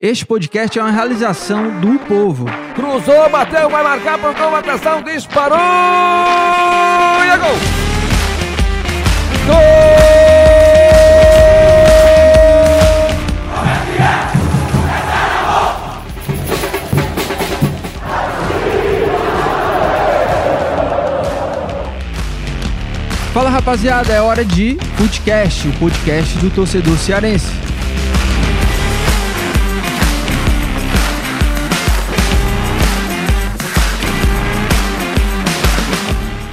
Este podcast é uma realização do povo. Cruzou, bateu, vai marcar por gol, atenção, disparou! E é gol! Gol! Fala rapaziada, é hora de Footcast, o podcast do torcedor cearense.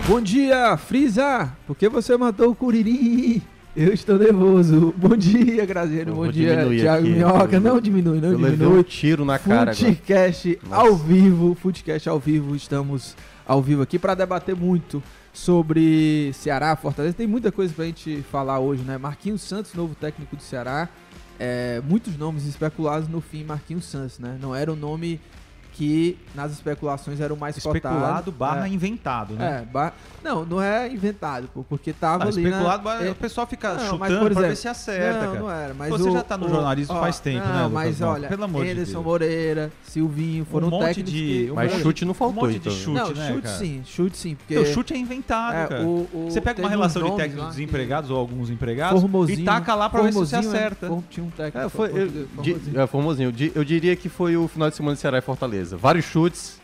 Bom dia, Frisa! Por que você matou o Curirim? Eu estou nervoso. Bom dia, Graziano. Eu Bom dia, Thiago aqui. Minhoca. Não diminui, não Eu levei diminui. um tiro na cara agora. Nossa. ao vivo, Footcast ao vivo, estamos ao vivo aqui para debater muito sobre Ceará, Fortaleza. Tem muita coisa pra gente falar hoje, né? Marquinhos Santos, novo técnico do Ceará. É, muitos nomes especulados no fim, Marquinhos Santos, né? Não era o nome que nas especulações era o mais Especulado cotado. barra É. inventado, né? É, ba- não, não é inventado, pô, porque tava Ah, ali especulado, na... barra- é- o pessoal fica Não, mas, chutando por pra ver exemplo, se acerta, não, cara. não era, mas Você o- já tá no o- jornalismo ó, faz tempo, não, né, Lucas? mas Não, olha, pelo amor de Anderson Deus. Moreira, Silvinho, foram um monte técnicos de... que... um Mas monte- chute não faltou, um monte de então. chute, não, né, chute cara? sim, chute sim, porque... Teu chute é inventado, é, cara. o- o- Você pega uma relação de técnicos desempregados ou alguns empregados e taca lá pra ver se é, acerta. Tinha um técnico. É, Formosinho. Eu diria que foi o final de semana de Ceará e Fortaleza. Vários chutes,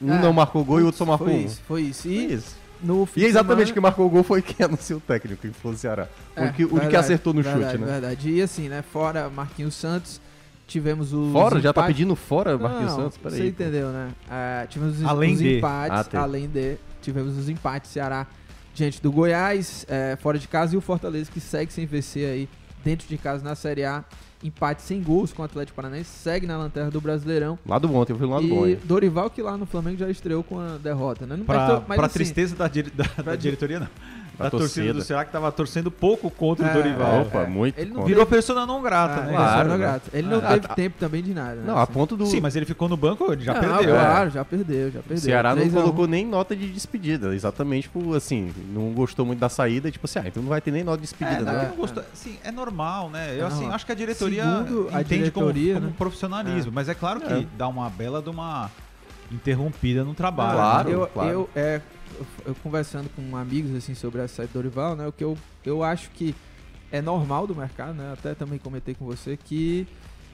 um É, não marcou gol e o outro só marcou Foi um. isso, foi isso. Foi E, isso. no E de exatamente semana- quem marcou o gol foi quem anunciou o técnico, que foi o Ceará. O É, único que- o único que verdade, acertou no verdade, chute, né? Verdade. E assim, né, fora Marquinhos Santos, tivemos os Fora? Já tá pedindo fora Marquinhos Não, Santos? Peraí. Você entendeu, né? Ah, tivemos os, Além os de. empates, Ah, tem. além de. Tivemos os empates Ceará diante do Goiás, eh, fora de casa, e o Fortaleza que segue sem vencer aí dentro de casa na Série A. Empate sem gols com o Atlético Paranaense, segue na lanterna do Brasileirão. Lado bom, teve um lado e bom aí. Dorival que lá no Flamengo já estreou com a derrota, né? Não- Pra, mas pra assim, tristeza da, da- da diretoria, não. Da Da torcida torcida. do Ceará que tava torcendo pouco contra É, o Dorival. Opa, é. muito Ele não contra. Virou persona não grata, ah, né? claro, Claro, não né? grato. Ele não Ah, teve tá. tempo também de nada. né? Não, a ponto do Sim, mas ele ficou no banco, ele já Não, perdeu. Claro, já perdeu, já o perdeu. Ceará não 3 a 1. colocou nem nota de despedida. Exatamente por, assim, não gostou muito da saída. Tipo assim, ah, então não vai ter nem nota de É, despedida, não, né? não gostou- assim, é normal, né? Eu É assim, acho que a diretoria Segundo a entende diretoria, como, como né? profissionalismo, mas é claro que É. dá uma bela de uma interrompida no trabalho. Claro, né? eu, claro. eu, é, eu, conversando com amigos assim sobre essa saída do Dorival, né? O que eu, eu acho que é normal do mercado, né? Até também comentei com você que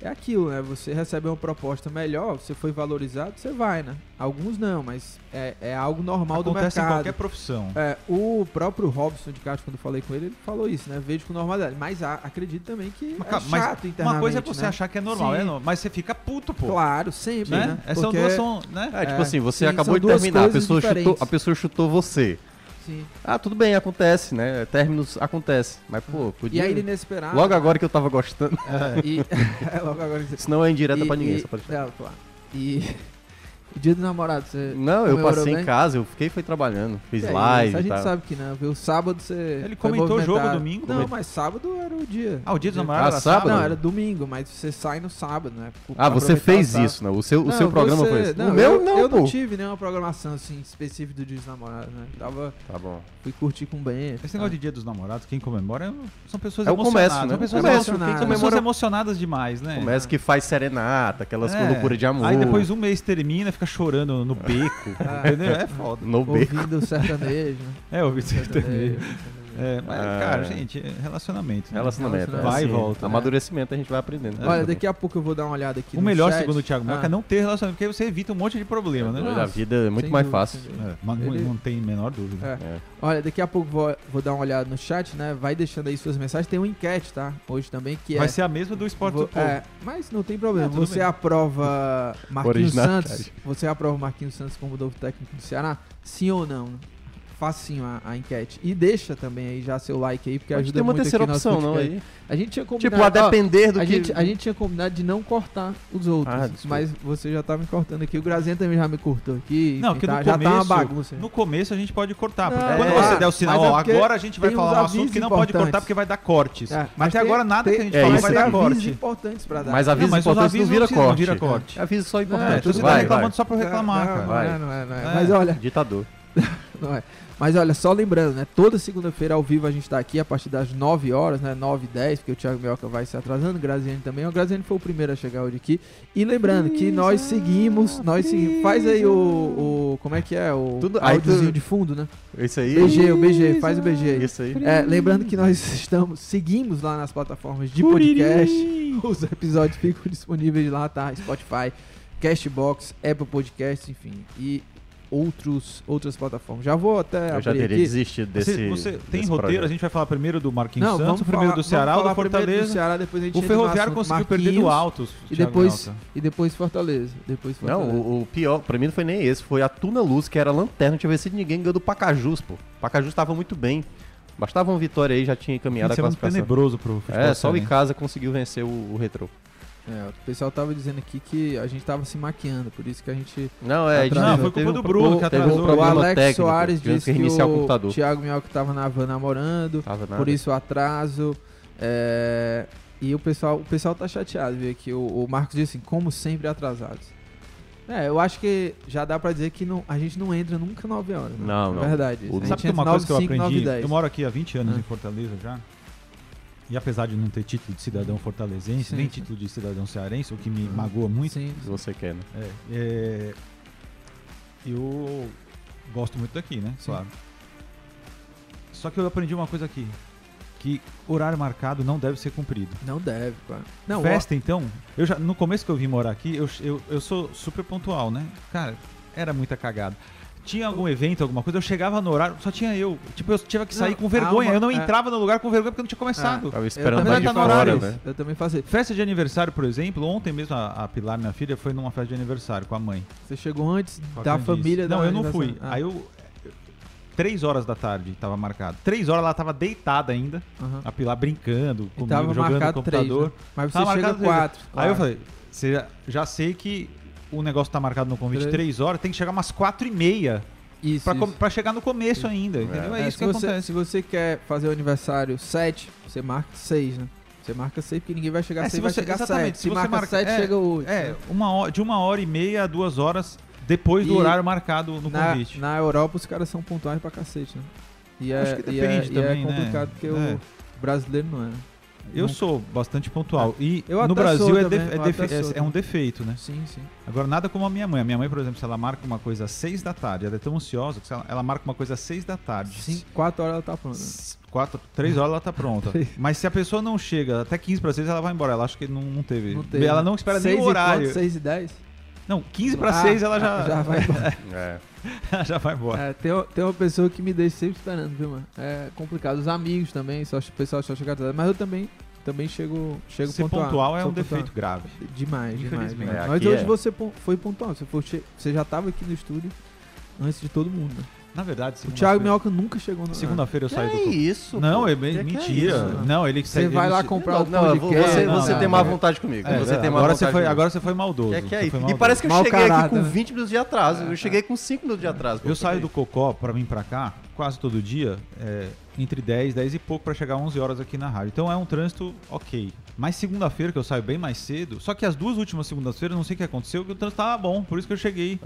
é aquilo, né? Você recebe uma proposta melhor, você foi valorizado, você vai, né? Alguns não, mas é, é algo normal do Acontece em mercado. qualquer profissão. É, o próprio Robson de Castro, quando eu falei com ele, ele falou isso, né? Vejo com normalidade. Mas a- acredito também que Mas, é mas chato internamente, uma coisa é você né? achar que é normal, Sim. é normal, mas você fica puto, pô. Claro, sempre, né? né? Essas são Porque- duas são, né? É, tipo É, assim, você sim, acabou de terminar, a pessoa, chutou, a pessoa chutou você. Sim. Ah, tudo bem, acontece, né? Términos acontece. Mas, pô, E podia. aí ele inesperado. Logo agora que eu tava gostando. É, e, é, logo agora que você- Isso não é indireta e, pra ninguém, e, só pode é, claro. E dia do namorado, você. Não, eu passei bem? em casa, eu fiquei foi trabalhando. Fiz é live isso, A e gente tal. sabe que não, viu? Sábado você. Ele comentou o jogo domingo? Não, mas sábado era o dia. Ah, o dia dos Ah, namorados era sábado? Não, era domingo, mas você sai no sábado, né? Pra Ah, você fez o isso, né? O seu, o Não, seu programa você- foi esse. Não, o meu eu, não, eu pô. não tive nenhuma programação assim específica do dia dos namorados, né? Tava, Tá bom. fui curtir com o Ben. Esse negócio de dia dos namorados, quem comemora são pessoas É o emocionadas. comércio, né? São pessoas, emocionadas. quem São pessoas emocionadas demais, né? Começa que faz serenata, aquelas É. loucuras de amor. Aí depois um mês termina, fica chorando no beco. Ah. entendeu? É foda. No beco. Ouvindo sertanejo? É, ouvi sertanejo. Sertanejo. É, mas, Ah. cara, gente, é relacionamento. né? Relacionamento. Relacionamento. Vai e assim, volta, né? Amadurecimento a gente vai aprendendo. Olha, daqui a pouco eu vou dar uma olhada aqui O no melhor, chat. segundo o Thiago Minhoca, Ah. é não ter relacionamento, porque aí você evita um monte de problema, né? A vida é muito mais dúvida, fácil. É, mas não- Ele- não tem a menor dúvida. É. É. Olha, daqui a pouco vou, vou dar uma olhada no chat, né? Vai deixando aí suas mensagens. Tem uma enquete, tá? Hoje também, que Vai é... ser a mesma do esporte Vou- do povo. é, mas não tem problema. Você bem. aprova Marquinhos. Santos? Você aprova Marquinhos Santos como novo técnico do Ceará? Sim ou não? Facinho a, a enquete. E deixa também aí já seu like aí, porque Pode ajuda ter uma muito terceira aqui no nosso opção, não aí. A gente tinha combinado... Tipo, a ó, depender do a que... gente, a gente tinha combinado de não cortar os outros, Ah, mas você já tá me cortando aqui. O Grazinha também já me cortou aqui. Não, porque tá- no já começo, tá uma bagunça. no começo a gente pode cortar. Porque Não, quando é, você der o sinal, é ó, porque agora a gente vai tem falar um assunto que não pode importantes. cortar porque vai dar cortes. É, mas até tem- agora nada tem- que a gente é fala isso vai tem dar avisos corte. importantes pra dar. Mas Não, avisos não vira não precisam, corte. vira corte. Aviso só Não, importante. Então você tá vai, reclamando vai. só por reclamar, não, cara. Não Vai. é, não é, não é. É. Mas olha, Ditador. não é. Mas olha, só lembrando, né? Toda segunda-feira ao vivo a gente tá aqui a partir das 9 horas, né? 9 e 10, porque o Thiago Mioca vai se atrasando, o Graziani também. O Graziani foi o primeiro a chegar hoje aqui. E lembrando que nós seguimos, nós seguimos. Faz aí o. o como é que é? O Tudo- aí áudiozinho tu- de fundo, né? Isso aí. BG, o BG, faz o BG aí. Isso aí. É, lembrando que nós estamos, seguimos lá nas plataformas de podcast. Os episódios ficam disponíveis lá, tá? Spotify, Castbox, Apple Podcasts, enfim. E outros, outras plataformas. Já vou até Eu já teria aqui. desistido Você, desse. você tem desse roteiro? projeto. A gente vai falar primeiro do Marquinhos Não, Santos, vamos primeiro falar- do Ceará ou do Fortaleza? do Ceará, depois a gente O Ferroviário conseguiu perder do Altos. E depois, e depois Fortaleza. Depois Não, Fortaleza. o, o pior, pra mim não foi nem esse, foi a Tuna Luz, que era lanterna, não tinha vencido ninguém, ganhou do Pacajus, pô. O Pacajus tava muito bem. Bastava uma vitória aí, já tinha encaminhado a de semana classificação. tenebroso pro futebol É, só o. Icasa conseguiu vencer o, o retrô. É, o pessoal tava dizendo aqui que a gente tava se maquiando, por isso que a gente Não, é, Atrasou. Não, foi culpa do Bruno que teve um atrasou. o Alex técnico, Soares disse que que, o o. Thiago Mioca tava na van namorando, Tava por isso o atraso. é, e o pessoal, o pessoal tá chateado, viu? Que o, o Marcos disse assim, como sempre atrasados. É, eu acho que já dá pra dizer que não, a gente não entra nunca 9 horas. né? Não, É não. verdade. O- a gente Sabe que uma coisa que eu 9, 5, 9 aprendi? e 10. Eu moro aqui há 20 anos Ah. em Fortaleza já. E apesar de não ter título de cidadão fortalezense, Sim, nem sim. título de cidadão cearense, o que me magoa muito, Sim, Se você quer, né? é, é, eu gosto muito daqui, né? Sim. Claro. Só que eu aprendi uma coisa aqui. Que horário marcado não deve ser cumprido. não deve, claro. Não, Festa, então, eu já, no começo que eu vim morar aqui, eu, eu, eu sou super pontual, né? Cara, era muita cagada. Tinha algum evento, alguma coisa, eu chegava no horário, só tinha eu. Tipo, eu tinha que sair Não, com vergonha. eu não é. entrava no lugar com vergonha porque não tinha começado. Tava eu esperando de tá no fora, horário. né? eu também fazia. Festa de aniversário, por exemplo, ontem mesmo a, a Pilar, minha filha, foi numa festa de aniversário com a mãe. Você chegou antes da família da Não, eu não fui. Ah, Aí eu. Três horas da tarde tava marcado. Três horas ela tava deitada ainda, aham. a Pilar brincando comigo, tava jogando no marcado três, computador. né? Mas você Tava chega quatro. Aí eu claro. falei, você já sei que o negócio tá marcado no convite Três. três horas, tem que chegar umas quatro e meia Isso, pra, isso. pra chegar no começo ainda, entendeu? É, É, isso se que você, acontece. Se você quer fazer o aniversário 7, você marca 6, né? Você marca 6 porque ninguém vai chegar É, 6, se vai você- chegar exatamente, 7. se Se, você marca marca- 7, é, chega 8. É, uma hora, de uma hora e meia a duas horas depois do E horário marcado no na, convite. na Europa os caras são pontuais pra cacete, né? E é, Acho que e é- depende e é, também, né? complicado porque É. o brasileiro não é. Eu Não- sou bastante pontual. E Eu no Brasil é, também, é é- é um defeito, né? Sim, sim. Agora, nada como a minha mãe. A minha mãe, por exemplo, se ela marca uma coisa às seis da tarde, ela é tão ansiosa que se ela, ela marca uma coisa às seis da tarde. 4 horas ela tá pronta. S- Quatro, três horas ela tá pronta. Mas se a pessoa não chega até 15 para 6, ela vai embora. Ela acha que não, não teve. Não teve, Ela né? não espera Seis nem e o horário. quanto? 6 e 10? Não, 15 para Ah, 6 ela já, já vai embora. É. já vai embora. É, tem, tem uma pessoa que me deixa sempre esperando, viu, mano? É complicado. Os amigos também, só, o pessoal só chega atrás. Mas eu também, também chego, chego Ser pontual. pontual é um pontual. defeito grave. Demais, demais. Demais. É, Mas hoje é. você foi pontual. Você, foi você já tava aqui no estúdio antes de todo mundo. né? Na verdade, O Thiago Minhoca nunca chegou no. Segunda-feira eu Que saio do. é isso? Não, é Que bem que é mentira. isso? não, ele Você vai lá comprar Não, o não, podcast. você, Não, você não, tem não. má vontade comigo. É, você tem má agora, vontade você foi, comigo. agora você foi maldoso. Que é que é Você isso? foi E maldoso. parece que eu Mau cheguei caráter, aqui com né? 20 minutos de atraso. Eu cheguei com 5 minutos de atraso. Eu saio do Cocó pra vir pra cá quase todo dia, é, entre 10, 10 e pouco pra chegar 11 horas aqui na rádio. Então é um trânsito ok. Mas segunda-feira que eu saio bem mais cedo, só que as duas últimas segundas-feiras, não sei o que aconteceu, que o trânsito tava bom, por isso que eu cheguei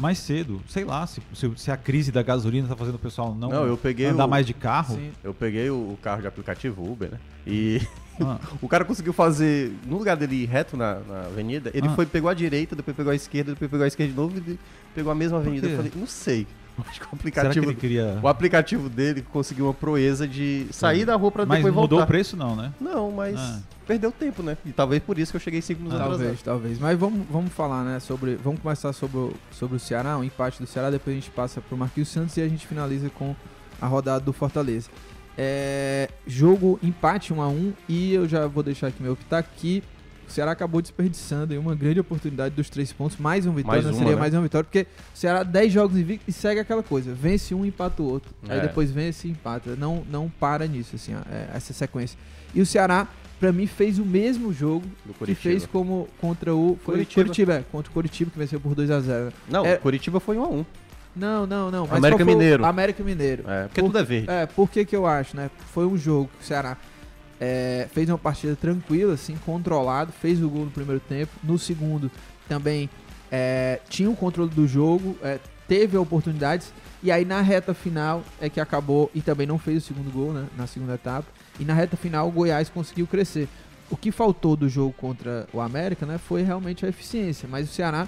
mais cedo. Sei lá, se, se, se a crise da gasolina tá fazendo o pessoal não, Não, eu peguei andar o- mais de carro. Sim. Eu peguei o o carro de aplicativo Uber, né? E Ah, o cara conseguiu fazer, no lugar dele ir reto na, na avenida, ele Ah. foi, pegou a direita, depois pegou a esquerda, depois pegou a esquerda de novo e pegou a mesma avenida. Eu falei, não sei. Acho que o será que aplicativo, ele queria. o aplicativo dele conseguiu uma proeza de sair da rua pra Mas depois mudou voltar. o preço, não, né? Não, mas Ah. perdeu tempo, né? E talvez por isso que eu cheguei 5 minutos atrasado. Talvez, talvez. Mas vamos, vamos falar, né? Sobre. Vamos começar sobre o, sobre o Ceará, o empate do Ceará, depois a gente passa pro Marquinhos Santos e a gente finaliza com a rodada do Fortaleza. É, jogo empate 1 a 1 e eu já vou deixar aqui meu pitaco que o Ceará acabou desperdiçando aí uma grande oportunidade dos três pontos, mais uma vitória, Mais não uma, seria né? mais uma vitória, porque o Ceará 10 jogos invicto e segue aquela coisa, vence um empata o outro, aí É. depois vence e empata, não, não para nisso, assim, ó, é, essa sequência. E o Ceará, pra mim, fez o mesmo jogo que fez como contra o Curitiba. Curitiba, é, contra o Curitiba que venceu por 2 a 0. Não, É- Curitiba foi 1 a 1 Não, não, não. Mas América Mineiro. América Mineiro. É, porque Por- tudo é verde. É, por que que eu acho, né? Foi um jogo que o Ceará é, fez uma partida tranquila, assim, controlado, fez o gol no primeiro tempo. No segundo, também é, tinha o controle do jogo, é, teve oportunidades. E aí na reta final é que acabou e também não fez o segundo gol, né? Na segunda etapa. E na reta final o Goiás conseguiu crescer. O que faltou do jogo contra o América, né? Foi realmente a eficiência. Mas o Ceará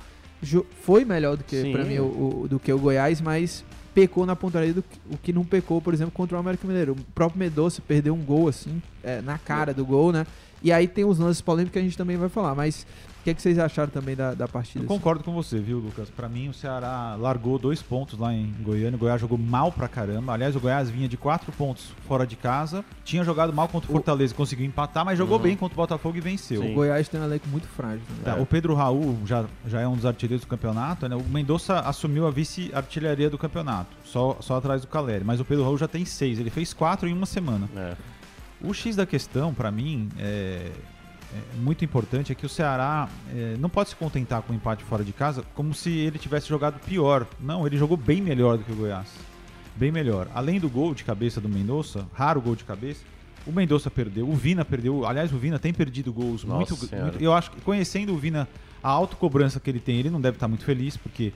foi melhor do que para mim o, o- do que o Goiás, mas pecou na pontaria do que- o que não pecou, por exemplo, contra o América Mineiro. O próprio Medoça perdeu um gol assim é, na cara do gol, né? E aí tem os lances polêmicos que a gente também vai falar. Mas que, é que vocês acharam também da, da partida? Eu concordo com você, viu, Lucas? Pra mim, o Ceará largou dois pontos lá em Goiânia. O Goiás jogou mal pra caramba. Aliás, o Goiás vinha de quatro pontos fora de casa. Tinha jogado mal contra o O- Fortaleza, conseguiu empatar, mas jogou Uhum. bem contra o Botafogo e venceu. Sim. O Goiás tem um elenco muito frágil. Né? Tá, O Pedro Raul já, já é um dos artilheiros do campeonato, né? O Mendonça assumiu a vice-artilharia do campeonato, só, só atrás do Caleri. Mas o Pedro Raul já tem seis, ele fez quatro em uma semana. É. O X da questão, pra mim, é, é muito importante é que o Ceará é, não pode se contentar com o empate fora de casa como se ele tivesse jogado pior. Não, ele jogou bem melhor do que o Goiás. Bem melhor. Além do gol de cabeça do Mendonça, raro gol de cabeça, o Mendonça perdeu, o Vina perdeu. Aliás, o Vina tem perdido gols muito, muito- Eu acho que conhecendo o Vina, a autocobrança que ele tem, ele não deve estar muito feliz, porque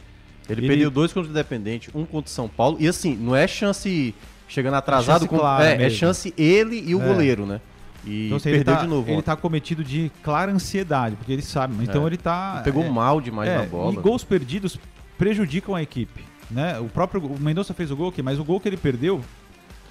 Ele, Ele- perdeu dois contra o Independente, um contra o São Paulo. E assim, não é chance chegando atrasado, chance com, clara é, é chance ele e o É. goleiro, né? E então, assim, ele, perdeu tá, de novo. ele ontem. tá cometido de clara ansiedade, porque ele sabe. Então É. ele tá. Pegou é, mal demais É, na bola. E gols perdidos prejudicam a equipe. Né? O próprio o Mendonça fez o gol, ok, mas o gol que ele perdeu.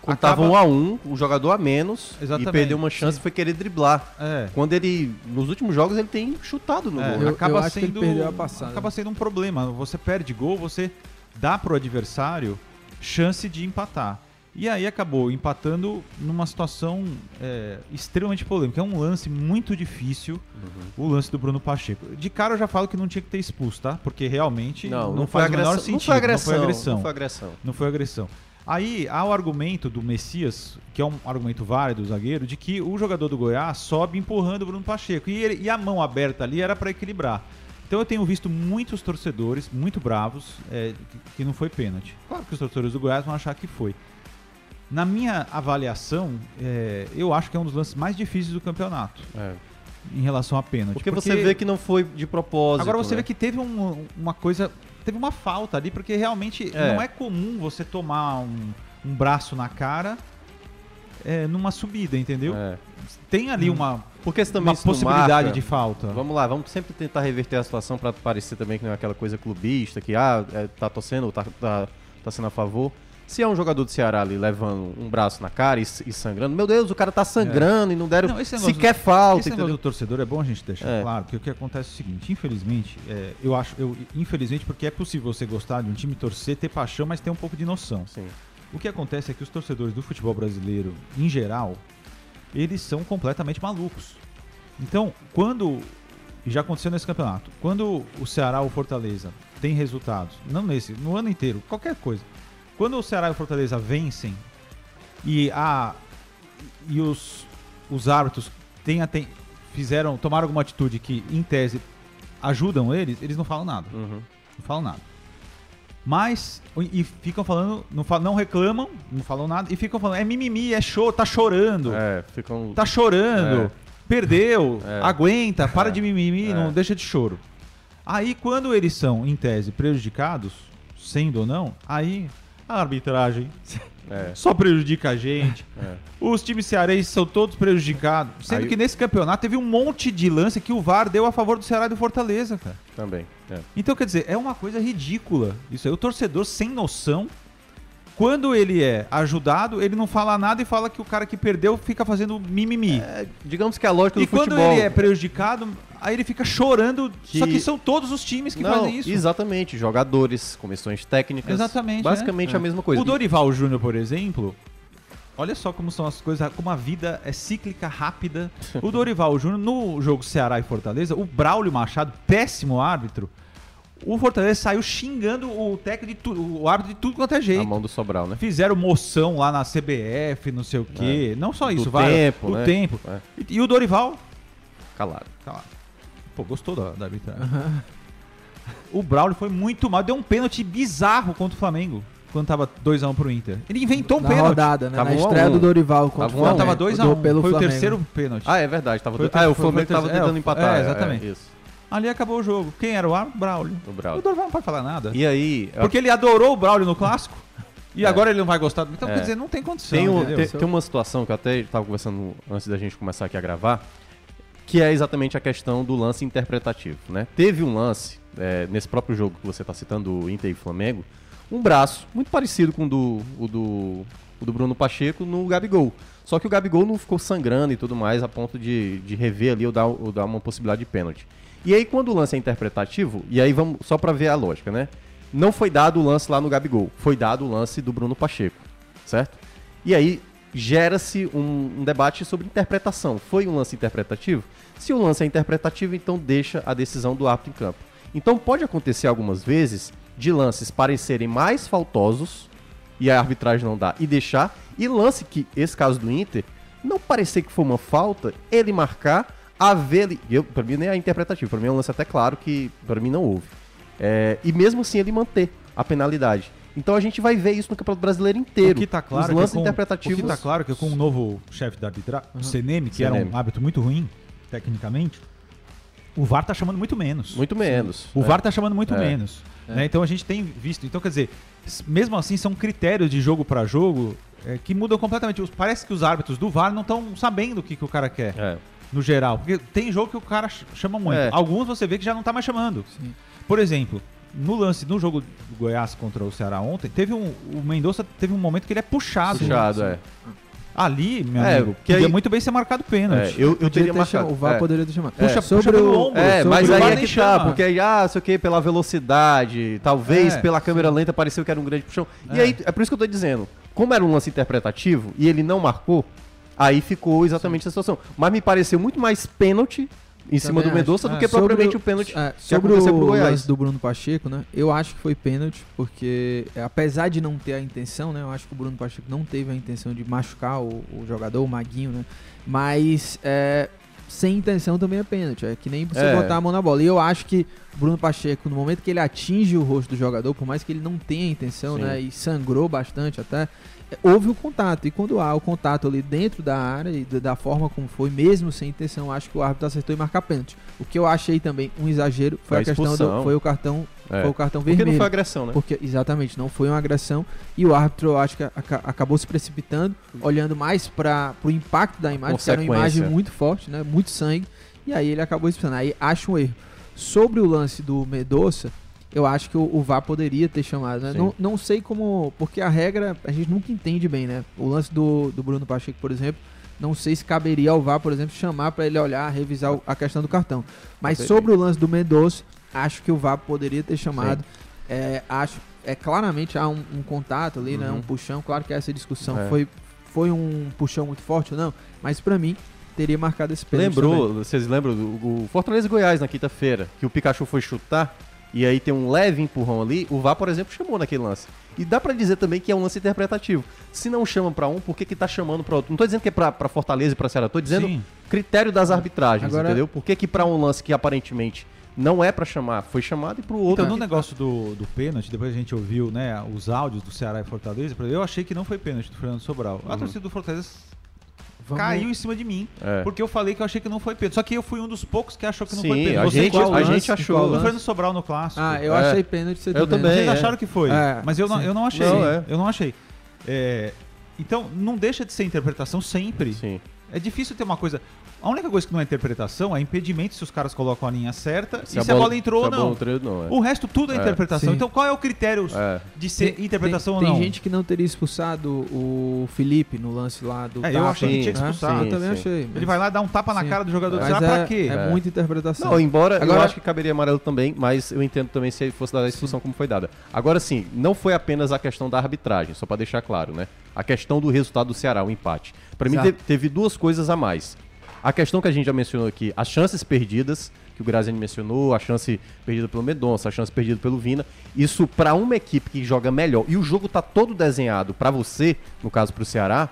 Quando tava acaba- um a um, o jogador a menos, Exatamente, e perdeu uma chance sim. foi querer driblar. É, Quando ele, nos últimos jogos, ele tem chutado no é, gol. né? Eu- acaba acho que ele sendo. perdeu a passada. Acaba sendo um problema. Você perde gol, você dá pro adversário chance de empatar. E aí acabou empatando numa situação é, extremamente polêmica. É um lance muito difícil, Uhum. o lance do Bruno Pacheco. De cara eu já falo que não tinha que ter expulso, tá? Porque realmente Não, não, não, foi faz o menor agressão. sentido. Não foi agressão. Não foi agressão. Não foi agressão. Não foi agressão. Aí há o argumento do Messias, que é um argumento válido do zagueiro, de que o jogador do Goiás sobe empurrando o Bruno Pacheco. E, ele- e a mão aberta ali era para equilibrar. Então eu tenho visto muitos torcedores muito bravos é, que, que não foi pênalti. Claro que os torcedores do Goiás vão achar que foi. Na minha avaliação, é, eu acho que é um dos lances mais difíceis do campeonato É. em relação a pênalti. Porque, você vê que não foi de propósito. Agora você né? vê que teve um- uma coisa. Teve uma falta ali, porque realmente É. não é comum você tomar um, um braço na cara é, numa subida, entendeu? É. Tem ali uma, Porque também uma possibilidade marca- de falta. Vamos lá, vamos sempre tentar reverter a situação pra parecer também que não é aquela coisa clubista, que ah, é, tá torcendo ou tá, tá, tá sendo a favor. Se é um jogador do Ceará ali levando um braço na cara e, e sangrando, meu Deus, o cara tá sangrando e não deram Não, sequer do- falta, Esse negócio do torcedor é bom a gente deixar É. claro, porque o que acontece é o seguinte, infelizmente, é, eu acho, eu, infelizmente, porque é possível você gostar de um time torcer, ter paixão, mas ter um pouco de noção. Sim. O que acontece é que os torcedores do futebol brasileiro, em geral, eles são completamente malucos. Então, quando. E já aconteceu nesse campeonato. Quando o Ceará ou o Fortaleza tem resultados, não nesse, no ano inteiro, qualquer coisa. Quando o Ceará e o Fortaleza vencem e a e os, os árbitros têm, fizeram, tomaram alguma atitude que, em tese, ajudam eles, eles não falam nada. Uhum. Não falam nada. Mas, e ficam falando, não, fa- não reclamam, não falam nada, e ficam falando, é mimimi, é show, tá chorando, É, ficam. tá chorando, É. perdeu, É. aguenta, para de mimimi, É. não deixa de choro. Aí, quando eles são, em tese, prejudicados, sendo ou não, aí a arbitragem É, só prejudica a gente. é. Os times cearenses são todos prejudicados. Sendo Aí- que nesse campeonato teve um monte de lance que o VAR deu a favor do Ceará e do Fortaleza, cara. Também. É. Então, quer dizer, é uma coisa ridícula. Isso aí, o torcedor sem noção, quando ele é ajudado, ele não fala nada e fala que o cara que perdeu fica fazendo mimimi. É, digamos que a lógica e do quando futebol. ele é prejudicado, aí ele fica chorando. Que- Só que são todos os times que Não, fazem isso. Exatamente, jogadores, comissões técnicas. Exatamente, Basicamente é. a mesma coisa. O Dorival Júnior, por exemplo, olha só como são as coisas, como a vida é cíclica, rápida. O Dorival Júnior, no jogo Ceará e Fortaleza, o Braulio Machado, péssimo árbitro, o Fortaleza saiu xingando o técnico de tudo, o árbitro de tudo quanto é jeito. mão do Sobral, né? Fizeram moção lá na CBF, não sei o quê. Não só Do isso, vai. tempo, o né? tempo. É. E, e o Dorival, Calado. Calado. Pô, gostou da, da arbitragem. O Braulio foi muito mal. Deu um pênalti bizarro contra o Flamengo. Quando tava 2x1 pro Inter. Ele inventou um na pênalti. rodada, né? Tava Na um estreia um. do Dorival contra Tava o um um. Flamengo. tava 2x1. do- pelo foi o Flamengo. terceiro pênalti. Ah, é verdade. Tava Foi o do... Ah, o Flamengo o tava terceiro- tentando é, empatar. é, exatamente. isso. Ali acabou o jogo. Quem era o árbitro? Braulio. O O Braulio. Dorival não pode falar nada. E aí, Porque ele adorou o Braulio no clássico. E É. agora ele não vai gostar. do- Então, É. quer dizer, não tem condição. Tem, um- tem- tem uma situação que eu até estava conversando antes da gente começar aqui a gravar, que é exatamente a questão do lance interpretativo. Né? Teve um lance, é, nesse próprio jogo que você está citando, o Inter e Flamengo, um braço muito parecido com o do, o do, o do Bruno Pacheco no Gabigol. Só que o Gabigol não ficou sangrando e tudo mais a ponto de, de rever ali ou dar, ou dar uma possibilidade de pênalti. E aí, quando o lance é interpretativo, e aí vamos só para ver a lógica, né? Não foi dado o lance lá no Gabigol, foi dado o lance do Bruno Pacheco, certo? E aí gera-se um, um debate sobre interpretação. Foi um lance interpretativo? Se o lance é interpretativo, então deixa a decisão do árbitro em campo. Então pode acontecer algumas vezes de lances parecerem mais faltosos e a arbitragem não dá e deixar, e lance que, esse caso do Inter, não parecer que foi uma falta, ele marcar, haver. Eu, pra mim nem é interpretativo, pra mim é um lance até claro que pra mim não houve. É, e mesmo assim ele manter a penalidade. Então a gente vai ver isso no Campeonato Brasileiro inteiro. O que tá claro Os é que lances com- interpretativos. O que tá claro é que com o novo chefe da arbitragem, o Seneme, que era um hábito muito ruim, tecnicamente, o VAR tá chamando muito menos. Muito menos. O É. VAR tá chamando muito É. menos. né? Então a gente tem visto. Então, quer dizer, mesmo assim, são critérios de jogo para jogo é, que mudam completamente. Os- Parece que os árbitros do VAR não estão sabendo o que, que o cara quer, É. no geral. Porque tem jogo que o cara ch- chama muito. É. Alguns você vê que já não tá mais chamando. Sim. Por exemplo, no lance no jogo do Goiás contra o Ceará ontem, teve um. O Mendonça teve um momento que ele é puxado. Puxado, é. Ali, meu É, amigo, porque podia aí- muito bem ser marcado pênalti. É, eu, eu teria ter marcado. chamado- o VAR é. poderia ter chamado. Puxa- sobre puxa pelo o, ombro. É, sobre mas o aí é que tá, porque aí, ah, sei o que, pela velocidade, talvez É, pela câmera lenta pareceu que era um grande puxão. E É. aí, é por isso que eu tô dizendo, como era um lance interpretativo e ele não marcou, aí ficou exatamente essa situação. Mas me pareceu muito mais pênalti em cima do Mendonça do que É, sobre propriamente o- o pênalti É, que sobre aconteceu o pro Goiás. do Bruno Pacheco, né? Eu acho que foi pênalti, porque é, apesar de não ter a intenção, né? Eu acho que o Bruno Pacheco não teve a intenção de machucar o, o jogador, o Maguinho, né? Mas é, sem intenção também é pênalti. É que nem você É. botar a mão na bola. E eu acho que o Bruno Pacheco, no momento que ele atinge o rosto do jogador, por mais que ele não tenha intenção, Sim. né? E sangrou bastante até, houve o contato. E quando há o contato ali dentro da área e da, forma como foi, mesmo sem intenção, acho que o árbitro acertou em marcar pênalti. O que eu achei também um exagero foi a a questão do, foi o cartão, É. foi o cartão Porque vermelho. não foi agressão, né? Porque, exatamente, não foi uma agressão. E o árbitro, eu acho que aca- acabou se precipitando, olhando mais para o impacto da imagem, que era uma imagem muito forte, né? Muito sangue. E aí ele acabou expulsando. Aí acho um erro. Sobre o lance do Medoça, eu acho que o, o VAR poderia ter chamado, né? Não, não sei como. Porque a regra a gente nunca entende bem, né? O lance do, do Bruno Pacheco, por exemplo. Não sei se caberia ao VAR, por exemplo, chamar para ele olhar, revisar a questão do cartão. Mas Poderia. sobre o lance do Mendonça, acho que o VAR poderia ter chamado. É, acho, é claramente há um, um contato ali, né? Uhum. Um puxão. Claro que essa discussão É. foi, foi um puxão muito forte ou não, mas pra mim teria marcado esse pênalti. Lembrou, também. vocês lembram do o Fortaleza Goiás na quinta-feira, que o Pikachu foi chutar e aí tem um leve empurrão ali, o VAR, por exemplo, chamou naquele lance. E dá pra dizer também que é um lance interpretativo. Se não chama pra um, por que que tá chamando pra outro? Não tô dizendo que é pra, pra Fortaleza e pra Ceará, tô dizendo Sim. critério das arbitragens, Agora- entendeu? Por que que pra um lance que aparentemente não é pra chamar, foi chamado e pro outro... Então, no negócio do, do pênalti, depois a gente ouviu né, os áudios do Ceará e Fortaleza, eu achei que não foi pênalti do Fernando Sobral. A Uhum. torcida do Fortaleza Vamos- caiu em cima de mim, É. porque eu falei que eu achei que não foi pênalti. Só que eu fui um dos poucos que achou que não Sim, foi pênalti. a Você gente, qual a lance? gente achou. O lance? Fernando Sobral no clássico. Ah, eu É. achei pênalti. Você Eu também. Vocês é. acharam que foi, É, mas eu não, eu não achei. Não, é. Eu não achei. É, então, não deixa de ser interpretação sempre. Sim. É difícil ter uma coisa. A única coisa que não é interpretação é impedimento se os caras colocam a linha certa e se a bola entrou ou se a bola não. entrou, não, é. O resto tudo é, É. interpretação. Sim. Então qual é o critério É. de ser Tem- interpretação tem, ou não? Tem gente que não teria expulsado o Felipe no lance lá do É, eu achei que tinha que né? expulsar. Eu também Sim, sim. achei. Ele mas- vai lá dar um tapa na Sim. cara do jogador do Mas Ceará é, pra quê? É, É. muita interpretação. Não, embora eu Agora- acho que caberia amarelo também, mas eu entendo também se fosse dada a expulsão como foi dada. Agora sim, não foi apenas a questão da arbitragem, só pra deixar claro, né? A questão do resultado do Ceará, o empate. Pra mim Exato. te- teve duas coisas a mais. A questão que a gente já mencionou aqui, as chances perdidas, que o Graziani mencionou, a chance perdida pelo Medonça, a chance perdida pelo Vina. Isso pra uma equipe que joga melhor e o jogo tá todo desenhado pra você, no caso pro Ceará,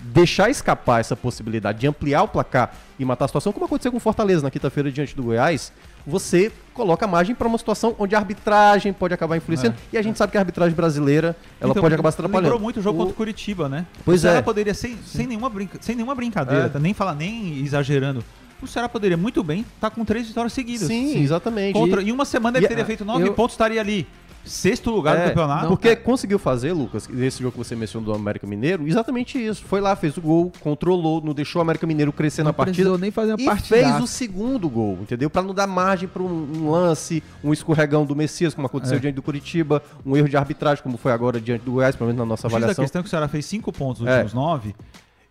deixar escapar essa possibilidade de ampliar o placar e matar a situação, como aconteceu com o Fortaleza na quinta-feira diante do Goiás, você coloca margem para uma situação onde a arbitragem pode acabar influenciando. E a gente sabe que a arbitragem brasileira, ela Então, pode acabar se atrapalhando. Lembrou muito o jogo O- contra o Curitiba, né? Pois o Ceará é. poderia, sem, sem, nenhuma brinca, sem nenhuma brincadeira, É. tá? nem falar, nem exagerando, o Ceará poderia muito bem estar com três vitórias seguidas. Sim, exatamente. Contra, em uma semana ele E- teria feito nove eu- pontos, estaria ali. Sexto lugar É, do campeonato. não, Porque é. conseguiu fazer, Lucas, nesse jogo que você mencionou do América Mineiro, exatamente isso. Foi lá, fez o gol, controlou, não deixou o América Mineiro crescer Não na partida. precisou nem fazer uma E partida. fez o segundo gol, entendeu? Pra não dar margem pra um, um lance, um escorregão do Messias, como aconteceu É. diante do Curitiba, um erro de arbitragem, como foi agora diante do Goiás, pelo menos na nossa avaliação. questão é que o Ceará fez cinco pontos nos É. últimos nove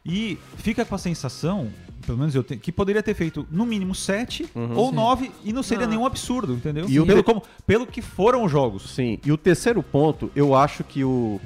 e fica com a sensação, pelo menos eu tenho, que poderia ter feito no mínimo sete ou Sim. nove e não seria Não. nenhum absurdo, entendeu? E pelo, te- como, pelo que foram os jogos. Sim, e o terceiro ponto, eu acho que o.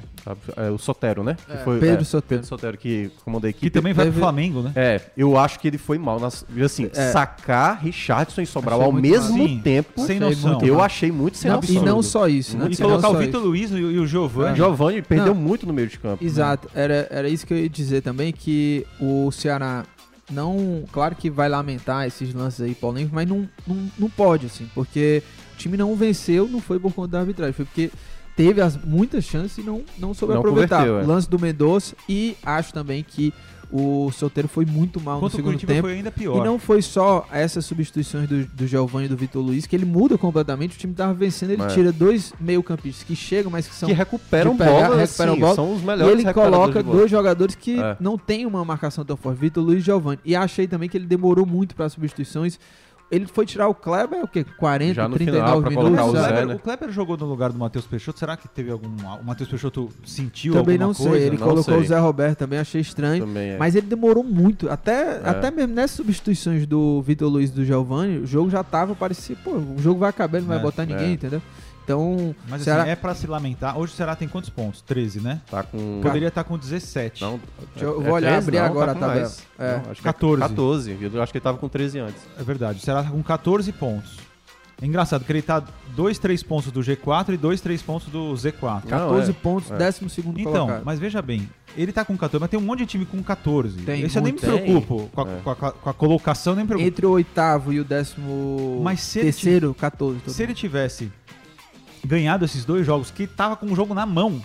é, o Sotero, né? Que É, foi, Pedro é, Sotero. Pedro Sotero, que comanda a Que equipe. também vai pro Flamengo, né? É, eu acho que ele foi mal. Nas, assim, É. sacar Richardson e Sobral Achei ao mesmo mal. Sim, tempo, sem noção. eu mal. achei muito sem Não, noção. e não só isso, né? E sem colocar o Vitor. Luiz e o e o Giovanni. Giovanni perdeu Não. muito no meio de campo. Exato, era, era isso que eu ia dizer também, que o Ceará não. Claro que vai lamentar esses lances aí polêmicos, mas não, não, não pode, assim, porque o time não venceu, não foi por conta da arbitragem, foi porque teve as, muitas chances e não, não soube Não aproveitar. é. Lance do Mendonça e acho também que o Solteiro foi muito mal no Contra o segundo Curitiba tempo. foi ainda E pior. não foi só essas substituições do, do Giovanni e do Vitor Luiz, que ele muda completamente. O time tava vencendo, ele É. tira dois meio-campistas que chegam, mas que são. que recuperam pegar- bola, recuperam assim, bola. são os E melhores ele recuperadores coloca dois jogadores que É. não tem uma marcação tão forte, Vitor Luiz e Giovanni. E achei também que ele demorou muito para substituições. Ele foi tirar o Kleber, o quê? 40, Já no 39 final, minutos. colocar o, sabe? Zé, Kleber, né? o Kleber jogou no lugar do Matheus Peixoto. Será que teve algum. O Matheus Peixoto sentiu Também alguma não sei. coisa? Ele Não colocou sei. o Zé Roberto também, achei estranho. Também é. Mas ele demorou muito. Até, É. até mesmo nessas substituições do Vitor Luiz e do Giovanni, o jogo já tava, parecia, pô, o jogo vai acabar, ele não vai É, botar ninguém, é. entendeu? Então, Mas Ceará- assim, é pra se lamentar. Hoje o Ceará tem quantos pontos? 13, né? Tá com... Poderia estar com 17. Não, Deixa eu- é- vou é olhar, 13? abrir Não, agora tá a com tabela. É. Não, acho que 14. É 14. Eu acho que ele tava com 13 antes. É verdade. O Ceará tá com 14 pontos. É engraçado que ele tá 2, 3 pontos do G4 e 2, 3 pontos do Z4. Não, 14 é. pontos, É. 12 segundo Então, colocado. mas veja bem, ele tá com 14, mas tem um monte de time com 14. Tem Esse eu nem me preocupo com a, É. com a- com a colocação, nem me preocupo. Entre o oitavo e o décimo Mas se ele terceiro, 14. todo Se ele tivesse ganhado esses dois jogos, que tava com o jogo na mão,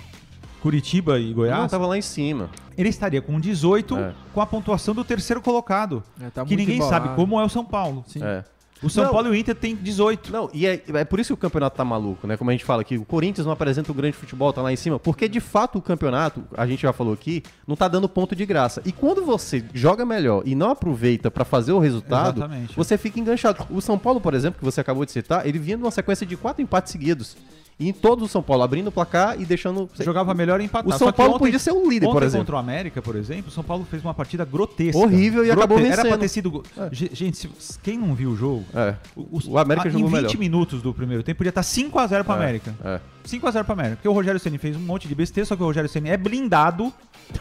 Curitiba e Goiás, Não, tava lá em cima. ele estaria com 18 É. com a pontuação do terceiro colocado. É, tá que ninguém embolado. sabe como é o São Paulo. Sim. É. O São Não. Paulo e o Inter tem 18. Não, e é, é por isso que o campeonato tá maluco, né? Como a gente fala aqui, o Corinthians não apresenta o grande futebol, tá lá em cima, porque de fato o campeonato, a gente já falou aqui, não tá dando ponto de graça. E quando você joga melhor e não aproveita pra fazer o resultado, Exatamente. você fica enganchado. O São Paulo, por exemplo, que você acabou de citar, ele vinha numa sequência de quatro empates seguidos. E em todos o São Paulo abrindo o placar e deixando. Jogava melhor e empatava. O São Paulo ontem- podia ser o líder, Ontem por exemplo. contra o América, por exemplo, o São Paulo fez uma partida grotesca. Horrível e acabou Era pra vencendo. ter sido... Ge- Gente, quem não viu o jogo... É. O, O América a- jogou Em 20 melhor. minutos do primeiro tempo podia estar 5x0 pro América. É. 5x0 pro América. Porque o Rogério Ceni fez um monte de besteira, só que o Rogério Ceni é blindado.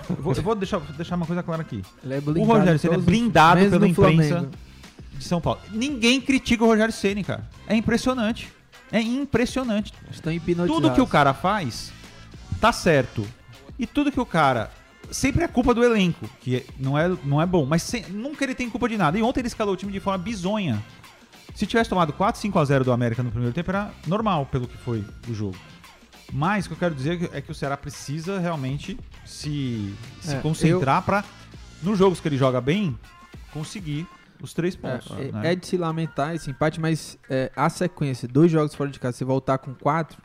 Eu vou, eu vou deixar, deixar uma coisa clara aqui. Ele é O blindado Rogério Ceni é blindado pela imprensa Flamengo. de São Paulo. Ninguém critica o Rogério Ceni, cara. É impressionante. É impressionante. Estão hipnotizados. Tudo que o cara faz tá certo. E tudo que o cara. Sempre é culpa do elenco, que não é, não é bom, mas sem- nunca ele tem culpa de nada. E ontem ele escalou o time de forma bizonha. Se tivesse tomado 4, 5 a 0 do América no primeiro tempo, era normal pelo que foi o jogo. Mas o que eu quero dizer é que o Ceará precisa realmente se, se É, concentrar pra, nos jogos que ele joga bem, conseguir os três pontos. É, é- né? é de se lamentar esse empate, mas é, a sequência, dois jogos fora de casa, você voltar com quatro,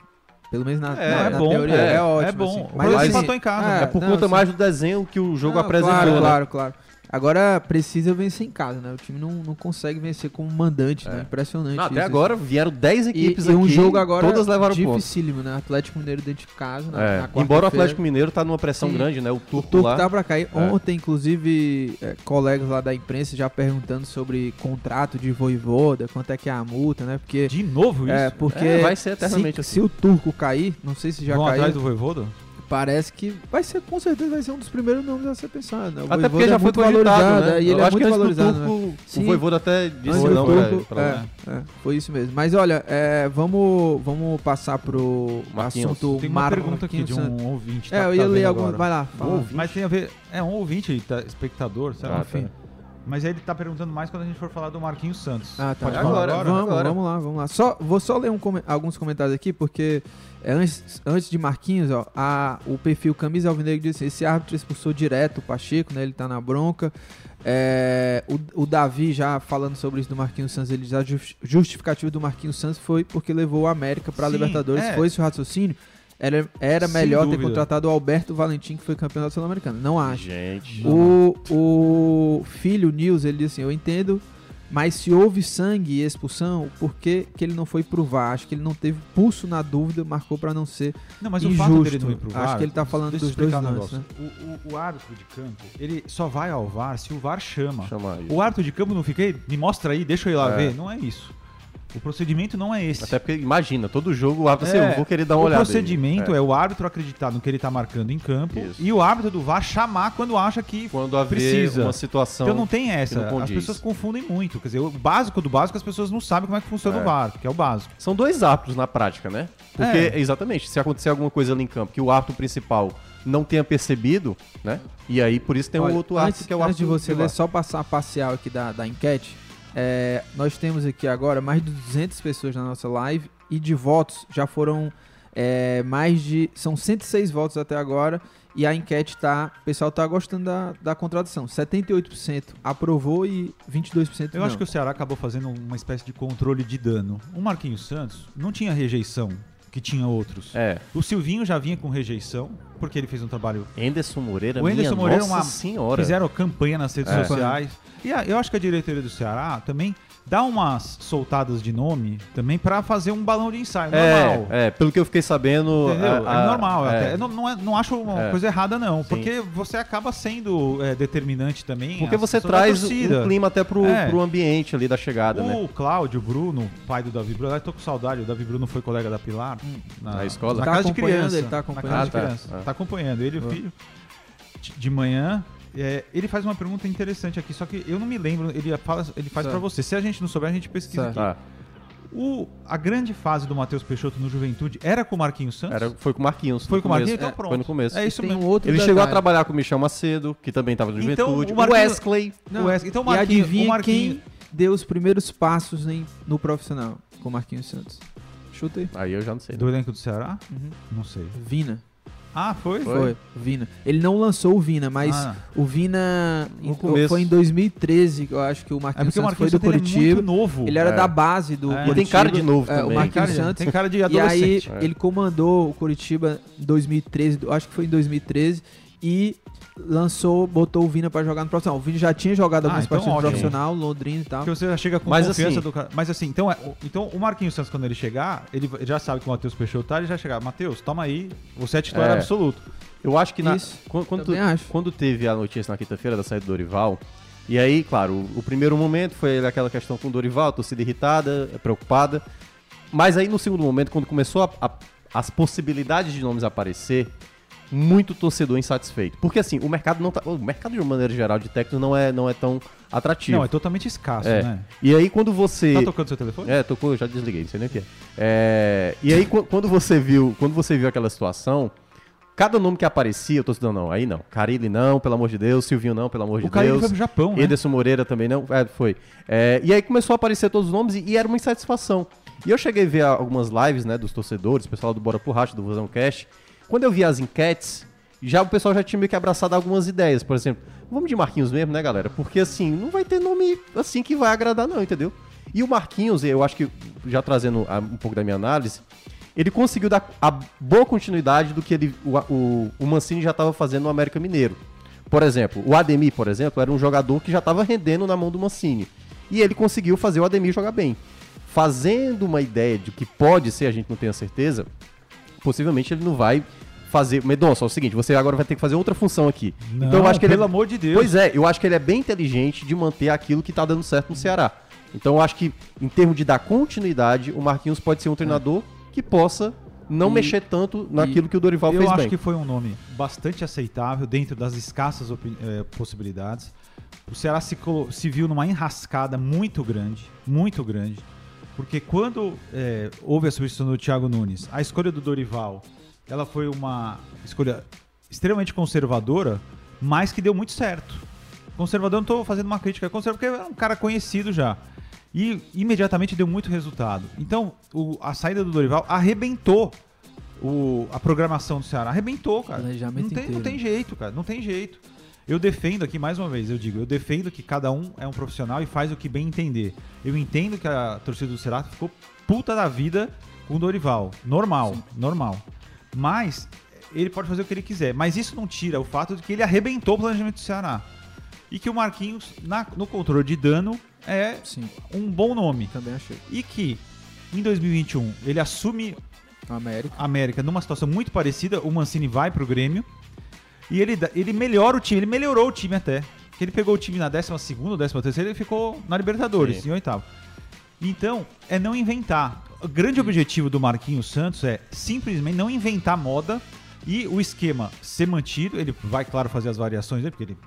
pelo menos na, É, na- é na bom, teoria, é, é, ótimo. é bom. assim. Mas Brasil assim, empatou em casa, É por não, conta assim, mais do desenho que o jogo não, apresentou, Claro, né? claro, claro. Agora precisa vencer em casa, né? O time não, não consegue vencer como mandante, né? Impressionante. Não, até isso, agora vieram 10 E, equipes e um aqui, jogo agora todas levaram ponto. dificílimo, né? Atlético Mineiro dentro de casa, na, É, na embora o Atlético Mineiro tá numa pressão Sim. grande, né? O O turco, Turco lá. tá pra cair. É. Ontem, inclusive, é, colegas lá da imprensa já perguntando sobre contrato de voivoda, quanto é que é a multa, né? Porque. De novo isso? É, porque É, vai ser eternamente se, assim. se o turco cair, não sei se já Vão caiu, atrás do Voivoda? Parece que vai ser, com certeza, vai ser um dos primeiros nomes a ser pensado. Né? O Até porque já é foi valorizado, né? é, e ele Eu é acho muito que antes do valorizado. né? turco, Sim. o Voivoda até disse não pra, turco, pra lá. é, é, foi isso mesmo. Mas olha, é, vamos, vamos passar pro Marquinhos. assunto Tem uma Mar- pergunta aqui de Marquinhos um ouvinte. É, tá- eu tá ia ler vendo alguns. agora. Vai lá, Um? Mas tem a ver. É um ouvinte, tá, espectador, sei lá. Ah, Enfim. tá. Mas aí ele tá perguntando mais quando a gente for falar do Marquinhos Santos. Ah, tá. Pode Agora, falar agora? Vamos, agora. vamos lá, vamos lá. Só, vou só ler um alguns comentários aqui, porque é, antes, antes de Marquinhos, ó, a- o perfil Camisa Alvinegro disse esse árbitro expulsou direto o Pacheco, né? Ele tá na bronca. É, o, o Davi já falando sobre isso do Marquinhos Santos, ele já jus- justificativo do Marquinhos Santos foi porque levou o América pra Sim, Libertadores. é. Foi esse o raciocínio? Era, era Sem melhor ter dúvida. contratado o Alberto Valentim, que foi campeão da Sul-Americana. Não acho. Gente. O, o filho, Nils, ele disse assim: Eu entendo, mas se houve sangue e expulsão, por que, que ele não foi pro VAR? Acho que ele não teve pulso na dúvida, marcou pra não ser. Não, mas o Injusto. fato dele não ir pro Acho VAR, que ele tá falando dos dois um lances, negócio. O, o- o árbitro de campo, ele só vai ao VAR se o VAR chama. Chama. O árbitro de campo não fica aí, me mostra aí, deixa eu ir lá É. ver. Não é isso. O procedimento não é esse. Até porque, imagina, todo jogo o árbitro, assim, É, eu vou querer dar uma o olhada. aí. procedimento É. é. o árbitro acreditar no que ele tá marcando em campo Isso. e o árbitro do VAR chamar quando acha que Quando precisa. uma situação. Então não tem essa. não As pessoas confundem muito. Quer dizer, o básico do básico as pessoas não sabem como é que funciona É. o VAR, que é o básico. São dois árbitros na prática, né? Porque, É. exatamente, se acontecer alguma coisa ali em campo que o árbitro principal não tenha percebido, né? E aí, por isso tem Olha, o outro árbitro antes, que é o antes de árbitro você ler, só passar a parcial aqui da, da enquete. É, nós temos aqui agora mais de 200 pessoas na nossa live e de votos já foram é, mais de. São 106 votos até agora. E a enquete tá. O pessoal tá gostando da, da contradição. 78% aprovou e 22% Eu não. acho que o Ceará acabou fazendo uma espécie de controle de dano. O Marquinhos Santos não tinha rejeição, que tinha outros. É. O Silvinho já vinha com rejeição, porque ele fez um trabalho. Anderson Moreira, O Anderson minha Moreira é nossa uma- senhora. Fizeram campanha nas redes É. sociais. E a- eu acho que a diretoria do Ceará também dá umas soltadas de nome também pra fazer um balão de ensaio. normal. É, é, pelo que eu fiquei sabendo... A- a- é normal. é. até- não, não, é- não acho uma É. coisa errada, não. Sim. Porque você acaba sendo é, determinante também. Porque você traz torcida. um clima até pro, É. pro ambiente ali da chegada, né? O Cláudio Bruno, pai do Davi Bruno, eu tô com saudade. O Davi Bruno foi colega da Pilar Na escola? Na Tá casa de criança. ele tá acompanhando. Na casa de Ah, tá. criança. Ah. Tá acompanhando. Ele e o filho. De- De manhã. É, ele faz uma pergunta interessante aqui, só que eu não me lembro. Ele, fala, ele faz pra você. Se a gente não souber, a gente pesquisa Certo. aqui. Tá. O, a grande fase do Matheus Peixoto no Juventude era com o Marquinhos Santos? Era, foi com o Marquinhos. Foi com o Marquinhos? Então pronto. Foi no começo. É isso Tem um mesmo. outro Ele chegou a detalhe. trabalhar com o Michel Macedo, que também tava no Então, Juventude. o o Wesley. Não. O Wesley- então o e Marquinhos, adivinha o Marquinhos, quem deu os primeiros passos em- no profissional com o Marquinhos Santos? Chuta aí. Aí eu já não sei. do elenco do Ceará? Uhum. Não sei. Vina. Ah, foi? Foi. Vina. Ele não lançou o Vina, mas Ah. o Vina em- foi em 2013, que eu acho que o É Marquinhos o Santos foi Marquinhos do Santos ele é Curitiba. muito novo. Ele era É. da base do É. Curitiba. E tem cara de novo é, O também. Marquinhos Cara, Santos. Tem cara de E aí adolescente. É. ele comandou o Curitiba em 2013, eu acho que foi em 2013, e lançou, botou o Vina pra jogar no profissional. O Vina já tinha jogado Ah, algumas então partidas no profissional, Londrina e tal. Porque você já chega com Mas confiança assim- do cara. Mas assim, então, é- então o Marquinhos Santos, quando ele chegar, ele já sabe que o Matheus Peixoto tá, ele já chegar. Matheus, toma aí, você é titular É. absoluto. Eu acho que na, Isso, quando, quando, também acho. quando teve a notícia na quinta-feira da saída do Dorival, e aí, claro, o, o primeiro momento foi aquela questão com o Dorival, torcida irritada, preocupada. Mas aí no segundo momento, quando começou a- a- as possibilidades de nomes aparecer, muito torcedor insatisfeito. Porque assim, o mercado não tá. O mercado de uma maneira geral de técnico não é, não é tão atrativo. Não, é totalmente escasso, É. né? E aí quando você. Tá tocando seu telefone? É, tocou, eu já desliguei, não sei nem o que é. É, E aí, qu- quando você viu, quando você viu aquela situação, cada nome que aparecia, eu tô dizendo, não, aí não. Carilli não, pelo amor de Deus, Silvinho não, pelo amor de o cara ele Deus. foi pro Japão, né? Ederson Moreira também não, é, foi. É, e aí começou a aparecer todos os nomes e, e era uma insatisfação. E eu cheguei a ver algumas lives, né, dos torcedores, pessoal do Bora por Racha, do Vozão Cast. Quando eu vi as enquetes, já o pessoal já tinha meio que abraçado algumas ideias. Por exemplo, vamos de Marquinhos mesmo, né, galera? Porque assim, não vai ter nome assim que vai agradar, não, entendeu? E o Marquinhos, eu acho que, já trazendo um pouco da minha análise, ele conseguiu dar a boa continuidade do que ele, o, o, o Mancini já estava fazendo no América Mineiro. Por exemplo, o Ademir, por exemplo, era um jogador que já estava rendendo na mão do Mancini. E ele conseguiu fazer o Ademir jogar bem. Fazendo uma ideia de que pode ser, a gente não tem a certeza, possivelmente ele não vai fazer. Medonça, é o seguinte, você agora vai ter que fazer outra função aqui. Não, então eu acho que ele pelo é- amor de Deus. Pois é, eu acho que ele é bem inteligente de manter aquilo que tá dando certo no Ceará. Então eu acho que, em termos de dar continuidade, o Marquinhos pode ser um treinador que possa não E- mexer tanto naquilo que o Dorival Eu fez acho bem. que foi um nome bastante aceitável dentro das escassas eh, possibilidades. O Ceará se, se viu numa enrascada muito grande, muito grande, porque quando eh, houve a substituição do Thiago Nunes, a escolha do Dorival, ela foi uma escolha extremamente conservadora, mas que deu muito certo. Conservador, não tô fazendo uma crítica conservador, porque é um cara conhecido já. E imediatamente deu muito resultado. Então, o- a saída do Dorival arrebentou o- a programação do Ceará. Arrebentou, cara. Não tem, não tem jeito, cara. Não tem jeito. Eu defendo aqui, mais uma vez, eu digo, eu defendo que cada um é um profissional e faz o que bem entender. Eu entendo que a torcida do Ceará ficou puta da vida com o Dorival. Normal, normal. Mas ele pode fazer o que ele quiser. Mas isso não tira o fato de que ele arrebentou o planejamento do Ceará. E que o Marquinhos, na- no controle de dano, é Sim, um bom nome. também achei. E que em 2021 ele assume América. a América numa situação muito parecida, o Mancini vai pro Grêmio e ele, ele melhora o time, ele melhorou o time até. Porque ele pegou o time na 12 ou 13 terceira e ficou na Libertadores, Sim. em oitavo. Então, é não inventar. O grande objetivo do Marquinhos Santos é simplesmente não inventar moda e o esquema ser mantido. Ele vai, claro, fazer as variações dele, porque ele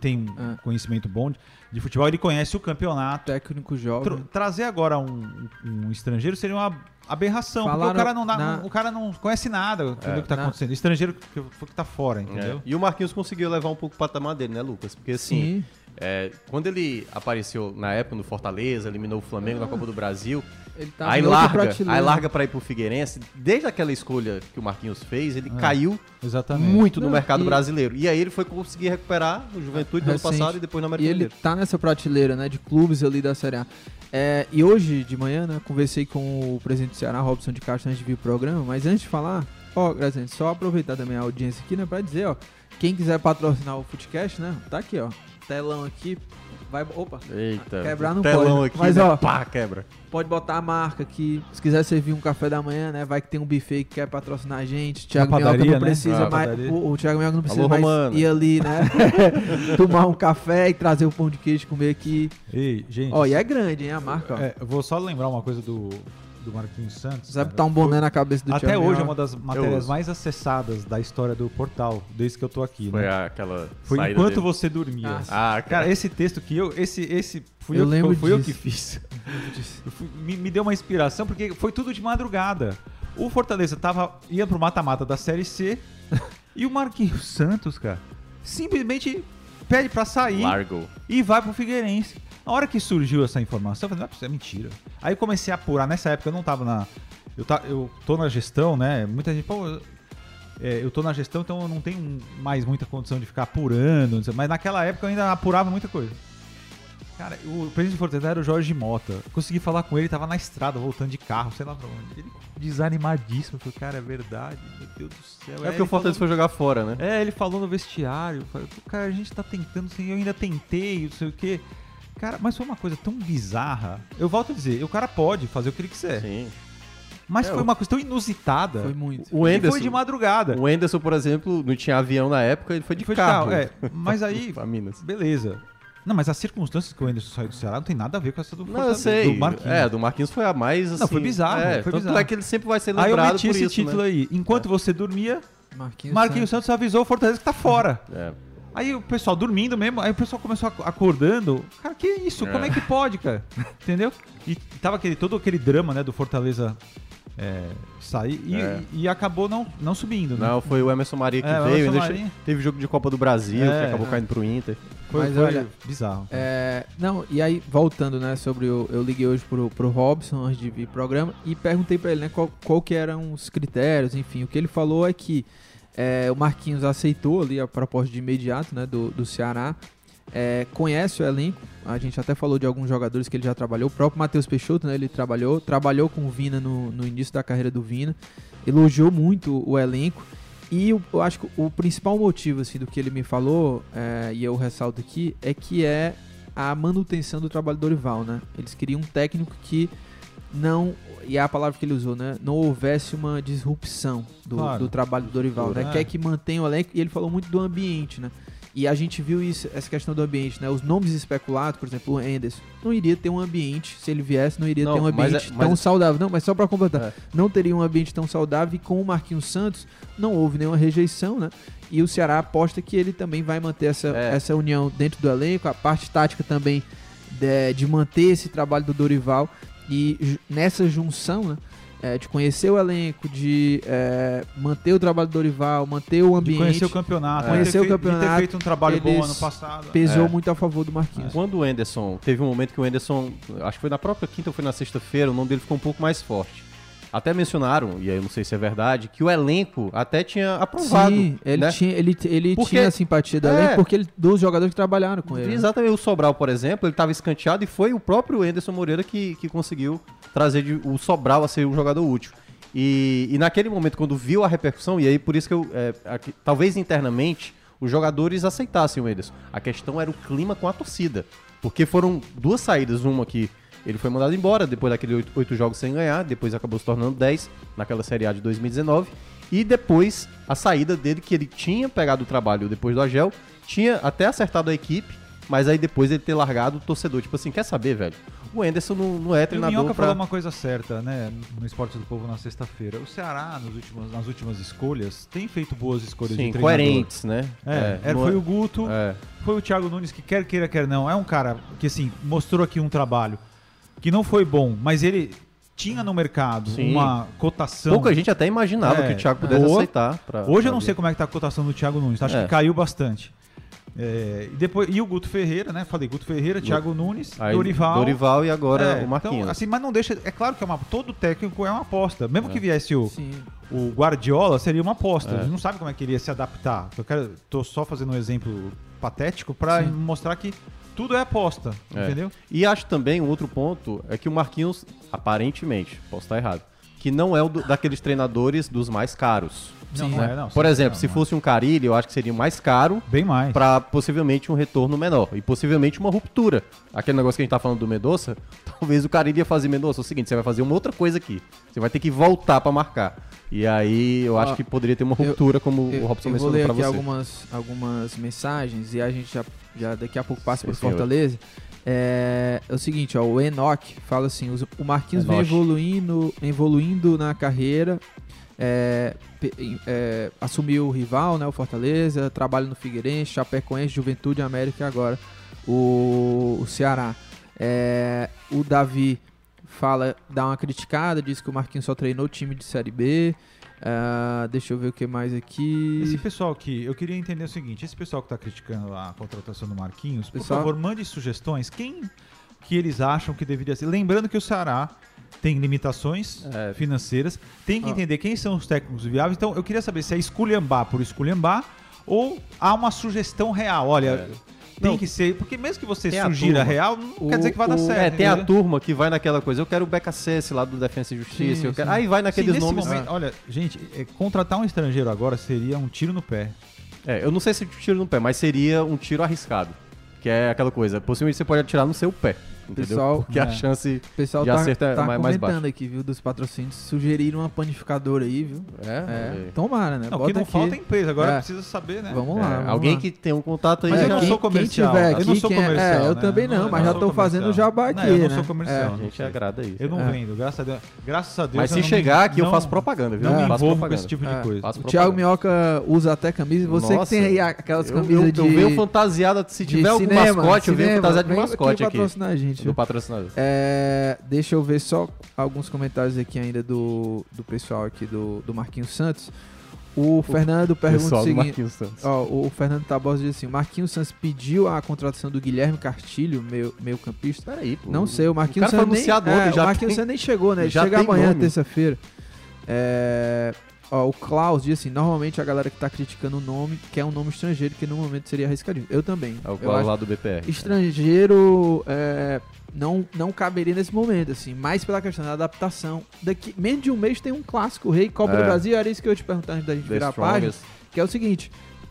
tem um É. conhecimento bom de, de futebol, ele conhece o campeonato. Técnico jovem. Tro- trazer agora um, um estrangeiro seria uma aberração, Falaram porque o cara não, dá- na- o cara não conhece nada do que tá na- acontecendo. Estrangeiro que, que tá fora, entendeu? É. E o Marquinhos conseguiu levar um pouco o patamar dele, né, Lucas? Porque assim, Sim. é, quando ele apareceu na época no Fortaleza, eliminou o Flamengo na Copa do Brasil, Ele tava aí larga, aí larga pra ir pro Figueirense. Desde aquela escolha que o Marquinhos fez, ele É. caiu Exatamente. muito no Não, mercado e- brasileiro. E aí ele foi conseguir recuperar o Juventude no ano Recente. passado e depois no E América ele Mineiro. tá nessa prateleira, né, de clubes ali da Série A. É, e hoje de manhã, né, conversei com o presidente do Ceará, Robson de Castro, antes de vir o programa, mas antes de falar, ó, Graziano, só aproveitar também a audiência aqui, né, pra dizer, ó, quem quiser patrocinar o Footcast, né, tá aqui, ó, telão aqui, vai, opa, Eita. Quebrar não telão pode, aqui, mas, né? ó, pá, quebra. pode botar a marca aqui, se quiser servir um café da manhã, né, vai que tem um buffet que quer patrocinar a gente, Thiago Minhoca padaria, não né? precisa Ah, mais, o, o Thiago Minhoca não precisa Alô, mais Romano. ir ali, né, tomar um café e trazer o pão de queijo comer aqui, Ei, gente. ó, e é grande, hein, a marca, ó. é, vou só lembrar uma coisa do, do Marquinhos Santos. Sabe cara. tá um boné na cabeça do Até hoje é uma das matérias mais acessadas da história do portal, desde que eu tô aqui. Foi né? aquela Foi saída enquanto dele. você dormia. Ah, Ah, Cara, cara. esse texto que eu, esse, esse fui Eu eu, lembro que, fui eu que fiz. Eu fui- me, me deu uma inspiração porque foi tudo de madrugada. O Fortaleza tava ia pro mata-mata da Série C e o Marquinhos Santos, cara, simplesmente pede pra sair Largo. e vai pro Figueirense. Na hora que surgiu essa informação, eu falei, não, isso é mentira. Aí eu comecei a apurar. Nessa época eu não tava na. Eu, tá, eu tô na gestão, né? Muita gente, pô. eu- é, eu tô na gestão, então eu não tenho mais muita condição de ficar apurando. não sei, Mas naquela época eu ainda apurava muita coisa. Cara, o presidente de Fortaleza era o Jorge Mota. Consegui falar com ele, tava na estrada, voltando de carro, sei lá pra onde. Ele desanimadíssimo. Falei, cara, é verdade, meu Deus do céu. É Aí porque o Fortaleza foi falou- jogar fora, né? é, ele falou no vestiário. Falei, "Pô, cara, a gente tá tentando, assim, eu ainda tentei, não sei o quê. Cara, mas foi uma coisa tão bizarra. Eu volto a dizer, o cara pode fazer o que ele quiser. Sim. Mas É, foi uma coisa tão inusitada. Foi muito. O E Enderson, foi de madrugada. o Enderson, por exemplo, não tinha avião na época, ele foi de Foi de carro. carro, é. Mas aí, beleza. Não, mas as circunstâncias que o Anderson saiu do Ceará não tem nada a ver com essa do Não, Fortaleza, sei. do Marquinhos. É, do Marquinhos foi a mais assim. foi bizarro, É, foi tanto bizarro. é que ele sempre vai ser Aí eu lembrado meti por esse isso, título né? aí. Enquanto você dormia, Marquinhos, Marquinhos Santos avisou o Fortaleza que tá fora. É. Aí o pessoal dormindo mesmo, aí o pessoal começou ac- acordando. Cara, que isso? É. Como é que pode, cara? Entendeu? E tava aquele, todo aquele drama, né, do Fortaleza é, sair e, É. e- acabou não, não subindo, né? Não, foi o Emerson Maria que É, veio. Maria. Teve jogo de Copa do Brasil, É, que acabou caindo pro Inter. Foi, Mas foi olha, bizarro. É, não, e aí, voltando, né, sobre o. Eu liguei hoje pro, pro Robson antes de vir pro programa e perguntei pra ele, né, qual, qual que eram os critérios, enfim. O que ele falou é que é, o Marquinhos aceitou ali a proposta de imediato, né, do, do Ceará. É, conhece o elenco, a gente até falou de alguns jogadores que ele já trabalhou. O próprio Matheus Peixoto, né, ele trabalhou, trabalhou com o Vina no, no início da carreira do Vina. Elogiou muito o elenco. E o- eu acho que o principal motivo assim, do que ele me falou, é, e eu ressalto aqui, é que é a manutenção do trabalho do Dorival, né? Eles queriam um técnico que não, e é a palavra que ele usou, né? Não houvesse uma disrupção do, Claro. do trabalho do Dorival, né? É. Quer que mantenha o elenco, e ele falou muito do ambiente, né? E a gente viu isso, essa questão do ambiente, né? Os nomes especulados, por exemplo, o Enderson, não iria ter um ambiente, se ele viesse, não iria Não, ter um mas ambiente é- tão mas- saudável. Não, mas só pra completar, É. não teria um ambiente tão saudável e com o Marquinhos Santos não houve nenhuma rejeição, né? E o Ceará aposta que ele também vai manter essa, É. essa união dentro do elenco, a parte tática também de, de manter esse trabalho do Dorival. E nessa junção, né? é, de conhecer o elenco, de é, manter o trabalho do Dorival, manter o De ambiente, conhecer o campeonato, Conhecer de ter o fei- de campeonato, ter feito um trabalho bom ano passado. pesou É. muito a favor do Marquinhos. Quando o Enderson, teve um momento que o Enderson, acho que foi na própria quinta ou foi na sexta-feira, o nome dele ficou um pouco mais forte. Até mencionaram, e aí eu não sei se é verdade, que o elenco até tinha aprovado. Sim, ele né? tinha, ele, ele Porque- tinha a simpatia do É. elenco porque ele, dos jogadores que trabalharam com ele. né? Exatamente, o Sobral, por exemplo, ele estava escanteado e foi o próprio Enderson Moreira que, que conseguiu trazer de- o Sobral a ser um jogador útil. E, e naquele momento, quando viu a repercussão, e aí por isso que eu, é, aqui- talvez internamente, os jogadores aceitassem o Enderson. A questão era o clima com a torcida. Porque foram duas saídas, uma que ele foi mandado embora depois daqueles oito, jogos sem ganhar, depois acabou se tornando 10 naquela Série A de 2019. E depois a saída dele, que ele tinha pegado o trabalho depois do Agel, tinha até acertado a equipe, mas aí depois ele ter largado o torcedor. Tipo assim, quer saber, velho? O Enderson não, não é E o treinador Minhoca pra... falou uma coisa certa, né, no Esporte do Povo na sexta-feira. O Ceará, nos últimos, nas últimas escolhas, tem feito boas escolhas Sim, de treinador. coerentes, né? É, era- não foi é- o Guto, É. foi o Thiago Nunes, que quer queira, quer não. É um cara que, assim, mostrou aqui um trabalho que não foi bom, mas ele tinha no mercado Sim. uma cotação. Pouca gente até imaginava É, que o Thiago pudesse boa. aceitar. pra- Hoje eu pra não vir. sei como é que tá a cotação do Thiago Nunes, acho É. que caiu bastante. É, e, depois, e o Guto Ferreira, né? Falei, Guto Ferreira, Thiago Nunes, Aí, Dorival. Dorival e agora É, o Marquinhos. Então, assim, mas não deixa. É claro que é uma, todo técnico é uma aposta. Mesmo que viesse o, Sim. o Guardiola, seria uma aposta. É. A gente não sabe como é que ele ia se adaptar. Eu quero, tô só fazendo um exemplo patético para mostrar que tudo é aposta, É. entendeu? E acho também um outro ponto é que o Marquinhos, aparentemente, posso estar errado, que não é o do- daqueles treinadores dos mais caros. Não, Sim. não né? é, não. Por exemplo, não, se não é. fosse um Carilli, eu acho que seria mais caro Bem mais. para possivelmente um retorno menor e possivelmente uma ruptura. Aquele negócio que a gente tá falando do Mendonça, talvez o Carilli ia fazer Mendonça. É o seguinte, você vai fazer uma outra coisa aqui. Você vai ter que voltar para marcar. E aí eu acho Ó, que poderia ter uma eu- ruptura, como Eu, o Robson eu vou mencionou ler para aqui você. algumas, algumas mensagens e a gente já, já daqui a pouco passa para. Fortaleza. É, é o seguinte, ó, o Enoch fala assim, o Marquinhos vem Enoch. evoluindo, evoluindo na carreira, é, é, assumiu o rival, né, o Fortaleza, trabalha no Figueirense, Chapecoense, Juventude, América e agora o, o Ceará. É, o Davi fala, dá uma criticada, diz que o Marquinhos só treinou o time de Série B. Ah, deixa eu ver o que mais aqui. Esse pessoal aqui, eu queria entender o seguinte: esse pessoal que tá criticando a contratação do Marquinhos, por Pessoal- favor, mande sugestões. Quem que eles acham que deveria ser? Lembrando que o Ceará tem limitações É. financeiras, tem que Ah. entender quem são os técnicos viáveis. Então, eu queria saber se é esculhambar por esculhambar ou há uma sugestão real. Olha, tem Não. que ser. Porque mesmo que você Tem a sugira turma. real, não O- quer dizer que vai dar o- certo. É, tem a turma que vai naquela coisa. Eu quero o BKSS lá do Defensa e Justiça. Sim, eu quero... sim. Aí vai Sim, naqueles nesse nomes. momento, olha, gente, é, contratar um estrangeiro agora seria um tiro no pé. É, eu não sei se é tiro no pé, mas seria um tiro arriscado. Que é aquela coisa, possivelmente você pode atirar no seu pé. Entendeu? Pessoal, Porque é. a chance. O pessoal de tá, acerto é tá mais- mais comentando baixo. aqui, viu, dos patrocínios. Sugeriram uma panificadora aí, viu? É, É, tomara, né? Não, o Bota que não aqui. falta é empresa. Agora É. precisa saber, né? Vamos É, lá. vamos alguém lá. que tem um contato aí. Mas eu não quem, sou quem comercial. tiver Eu aqui, não sou quem é- comercial, É, eu né? também Não, não, eu mas não já estou fazendo jabá Não, aqui, eu não né? sou comercial. A gente agrada isso. Eu não É. vendo, graças a Deus. Graças a Deus. Mas eu se chegar aqui, eu faço propaganda, viu? Não me faço envolvo com esse tipo de É. coisa. O Thiago. Minhoca usa até camisa. Você que tem aí aquelas Eu, camisas eu, de. eu venho fantasiado, se tiver algum mascote, eu venho fantasiado de mascote aqui. patrocinar a gente. Do patrocinador. É, deixa eu ver só alguns comentários aqui ainda do, do pessoal aqui do, do Marquinhos Santos. O Fernando pergunta o seguinte. Ó, o Fernando Tabosa diz assim: Marquinhos Santos pediu a contratação do Guilherme Castilho, meio, meio campista. Peraí, pô. Não sei, o Marquinhos Santos nem, é, o Marquinhos tem- Santos nem chegou, né? Ele já chega amanhã, terça-feira. É, ó, o Klaus diz assim: normalmente a galera que tá criticando o nome quer um nome estrangeiro que no momento seria arriscadinho. Eu também. É o acho lá do BPR. estrangeiro é, não, não caberia nesse momento, assim, mais pela questão da adaptação. Daqui, menos de um mês tem um clássico, Rei Copa É. do Brasil, era isso que eu ia te perguntar antes da gente The virar a página, que é o seguinte,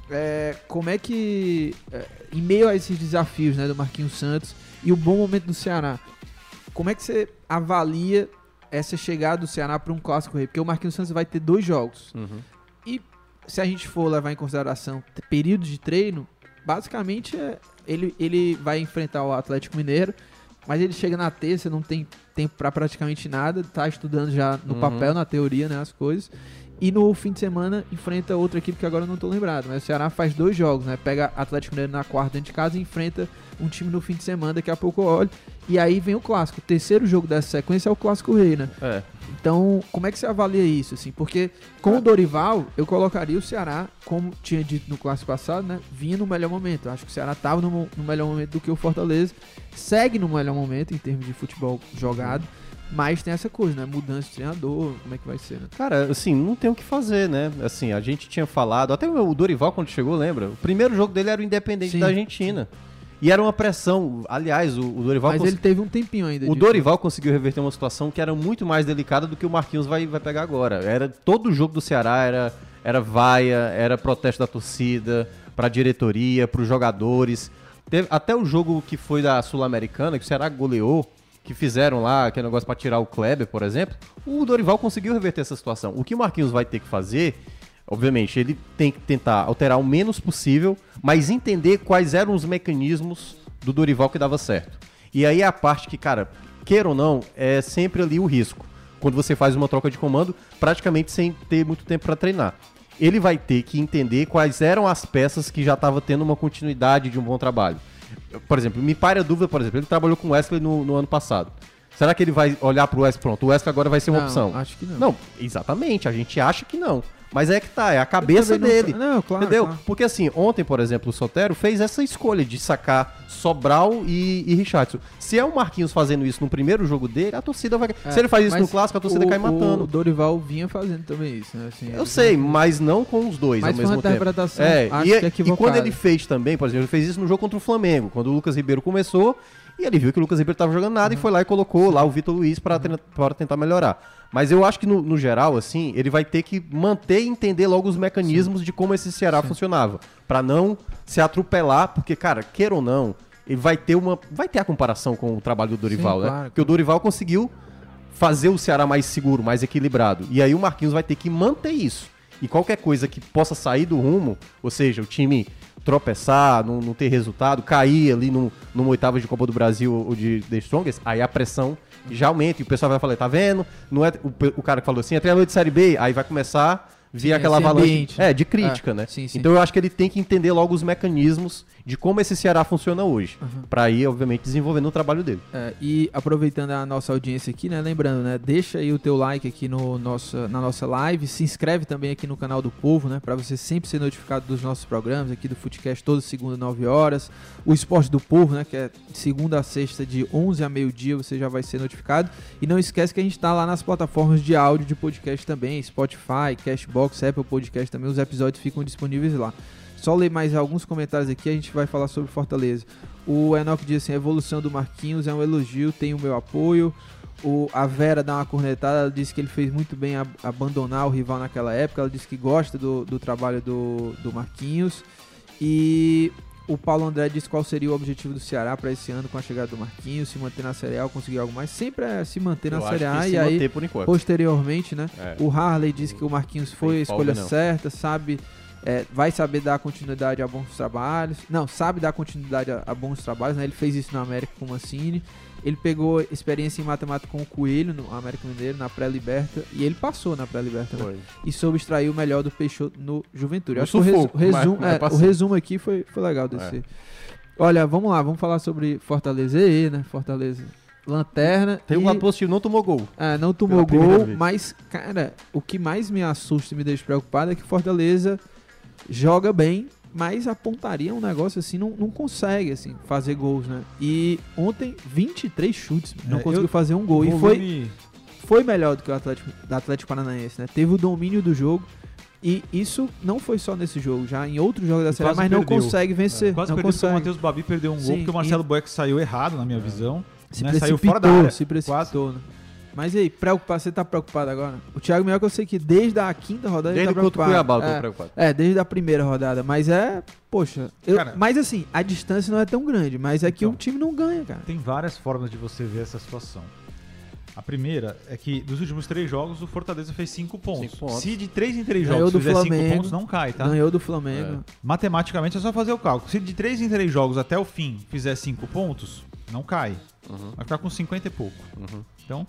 é, como é que, é, em meio a esses desafios, né, do Marquinhos Santos e o bom momento do Ceará, como é que você avalia essa chegada do Ceará para um clássico rei? Porque o Marquinhos Santos vai ter dois jogos. Uhum. E se a gente for levar em consideração períodos de treino, basicamente é, ele, ele vai enfrentar o Atlético Mineiro, mas ele chega na terça, não tem tempo para praticamente nada, tá estudando já no Uhum. papel, na teoria, né, as coisas. E no fim de semana enfrenta outra equipe que agora eu não tô lembrado. Mas o Ceará faz dois jogos, né? Pega Atlético Mineiro na quarta dentro de casa e enfrenta um time no fim de semana. Daqui a pouco eu olho. E aí vem o clássico. O terceiro jogo dessa sequência é o clássico rei, né? É. Então, como é que você avalia isso, assim? Porque com o Dorival, eu colocaria o Ceará, como tinha dito no clássico passado, né? Vinha no melhor momento. Eu acho que o Ceará estava no, no melhor momento do que o Fortaleza. Segue no melhor momento em termos de futebol jogado. Mas tem essa coisa, né? Mudança de treinador, como é que vai ser, né? Cara, assim, não tem o que fazer, né? Assim, a gente tinha falado, até o Dorival quando chegou, lembra? O primeiro jogo dele era o Independente Sim. da Argentina. E era uma pressão. Aliás, o, o Dorival Mas cons- ele teve um tempinho ainda. O de- Dorival conseguiu reverter uma situação que era muito mais delicada do que o Marquinhos vai, vai pegar agora. Era todo o jogo do Ceará era era vaia, era protesto da torcida, pra diretoria, pros jogadores. Teve, até o jogo que foi da Sul-Americana, que o Ceará goleou, que fizeram lá aquele negócio pra tirar o Kleber, por exemplo, o Dorival conseguiu reverter essa situação. O que o Marquinhos vai ter que fazer, obviamente, ele tem que tentar alterar o menos possível, mas entender quais eram os mecanismos do Dorival que dava certo. E aí é a parte que, cara, queira ou não, é sempre ali o risco. Quando você faz uma troca de comando, praticamente sem ter muito tempo pra treinar. Ele vai ter que entender quais eram as peças que já estava tendo uma continuidade de um bom trabalho. Por exemplo, me pare a dúvida, por exemplo, ele trabalhou com o Wesley no, no ano passado. Será que ele vai olhar pro Wesley? Pronto, o Wesley agora vai ser uma Não, opção. acho que não. Não, exatamente, a gente acha que não. Mas é que tá, é a cabeça não dele. sa- não, claro, Entendeu? claro. Porque assim, ontem, por exemplo, o Sotero fez essa escolha de sacar Sobral e, e Richardson. Se é o Marquinhos fazendo isso no primeiro jogo dele, a torcida vai. É, Se ele faz isso no clássico, a torcida o- cai O matando. Dorival vinha fazendo também isso, né? Assim, Eu ele- sei, mas não com os dois Mas ao mesmo uma tempo. interpretação, É, e, que e quando ele fez também, por exemplo, ele fez isso no jogo contra o Flamengo, quando o Lucas Ribeiro começou, e ele viu que o Lucas Ribeiro tava jogando nada Uhum. e foi lá e colocou lá o Vitor Luiz para tentar melhorar. Mas eu acho que no, no geral, assim, ele vai ter que manter e entender logo os mecanismos de como esse Ceará funcionava, Pra não se atropelar, porque cara, queira ou não, ele vai ter uma, vai ter a comparação com o trabalho do Dorival, né? claro, Porque o Dorival conseguiu fazer o Ceará mais seguro, mais equilibrado. E aí o Marquinhos vai ter que manter isso. E qualquer coisa que possa sair do rumo, ou seja, o time tropeçar, não, não ter resultado, cair ali no, numa oitava de Copa do Brasil ou de The Strongest, aí a pressão já aumenta e o pessoal vai falar, tá vendo? Não é o, o cara que falou assim, é treinador de Série B, aí vai começar a vir aquela avalanche é, de crítica, É, né? sim, sim. Então eu acho que ele tem que entender logo os mecanismos de como esse Ceará funciona hoje, Pra ir, obviamente, desenvolvendo o trabalho dele. É, e aproveitando a nossa audiência aqui, né? Lembrando, né? Deixa aí o teu like aqui no nossa, na nossa live. Se inscreve também aqui no canal do Povo, né? Pra você sempre ser notificado dos nossos programas aqui do Footcast toda segunda, 9 horas. O Esporte do Povo, né? Que é de segunda a sexta, de 11 a meio-dia, você já vai ser notificado. E não esquece que a gente tá lá nas plataformas de áudio de podcast também: Spotify, Cashbox, Apple Podcast também. Os episódios ficam disponíveis lá. Só ler mais alguns comentários aqui, a gente vai falar sobre Fortaleza. O Enoch diz assim: a evolução do Marquinhos é um elogio, tem o meu apoio. O, a Vera dá uma cornetada, ela disse que ele fez muito bem a- abandonar o rival naquela época. Ela disse que gosta do, do trabalho do, do Marquinhos. E o Paulo André disse qual seria o objetivo do Ceará para esse ano com a chegada do Marquinhos, se manter na Série A conseguir algo mais. Sempre é se manter na Eu Série A e aí posteriormente, né? É. O Harley disse que o Marquinhos foi a escolha não. certa, sabe, é, vai saber dar continuidade a bons trabalhos. Não, sabe dar continuidade a, a bons trabalhos, né? Ele fez isso no América com o Mancini. Ele pegou experiência em matemática com o Coelho no América Mineiro, na pré-liberta, e ele passou na pré-liberta, né? Foi. E soube extrair o melhor do Peixoto no Juventude. Acho que o, resu- sufoco, resumo, é, o resumo aqui foi, foi legal desse. Olha, vamos lá, vamos falar sobre Fortaleza E, né? Fortaleza Lanterna. Tem um positivo, não tomou gol. é, não tomou Pela gol, mas, cara, o que mais me assusta e me deixa preocupado é que Fortaleza joga bem, mas a pontaria é um negócio assim, não, não consegue, assim, fazer gols, né? E ontem, 23 chutes, não É, conseguiu fazer um gol. E foi, Volume- foi melhor do que o Atlético, da Atlético Paranaense, né? Teve o domínio do jogo. E isso não foi só nesse jogo, já em outros jogos da E Série A, quase mas não perdeu. consegue vencer. Quase não perdeu porque o consegue. Matheus Babi perdeu um gol, Sim, porque o Marcelo Boeck saiu errado, na minha visão. Se né? precipitou, Saiu fora da área. se precipitou, né? Mas e aí, preocupado, você tá preocupado agora? O Thiago Mioca eu sei que desde a quinta rodada Desde ele tá o preocupado. Cuiabá, eu tô é, preocupado. é, desde a primeira rodada, mas é, poxa, eu- Cara- mas assim, a distância não é tão grande, mas é que Então. o time não ganha, cara. Tem várias formas de você ver essa situação. A primeira é que dos últimos três jogos o Fortaleza fez cinco pontos. Cinco pontos. Se de três em três jogos do fizer cinco Flamengo. pontos, não cai, tá? Ganhou do Flamengo. Matematicamente é só fazer o cálculo. Se de três em três jogos até o fim fizer cinco pontos, não cai. Uhum. Vai ficar com 50 e pouco. Uhum. Então,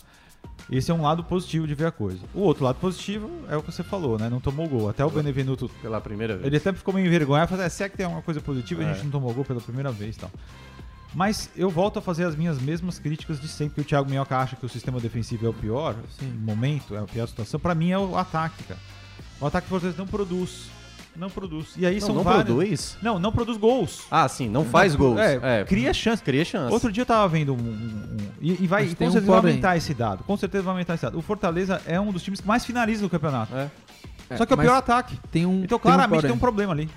Esse é um lado positivo de ver a coisa. O outro lado positivo é o que você falou, né? Não tomou gol. Até o Benevenuto Pela primeira vez. ele até ficou meio envergonhado, falou, é, se é que tem alguma coisa positiva, a É. gente não tomou gol pela primeira vez e tal. Mas eu volto a fazer as minhas mesmas críticas de sempre, que o Thiago Minhoca acha que o sistema defensivo é o pior Sim. momento, é a pior situação. Pra mim é o ataque, cara. O ataque do Fortaleza não produz. Não produz. E aí Não, são não vários... produz? Não, não produz gols. Ah, sim, não faz Não, gols. é, cria chance. Cria chance. Outro dia eu tava vendo um. um- um- e, e vai, com um certeza vai aumentar esse dado. Com certeza vai aumentar esse dado. O Fortaleza é um dos times que mais finaliza no campeonato. É. É, Só que é o pior ataque. Tem um, Então, tem um claramente, tem um problema ali.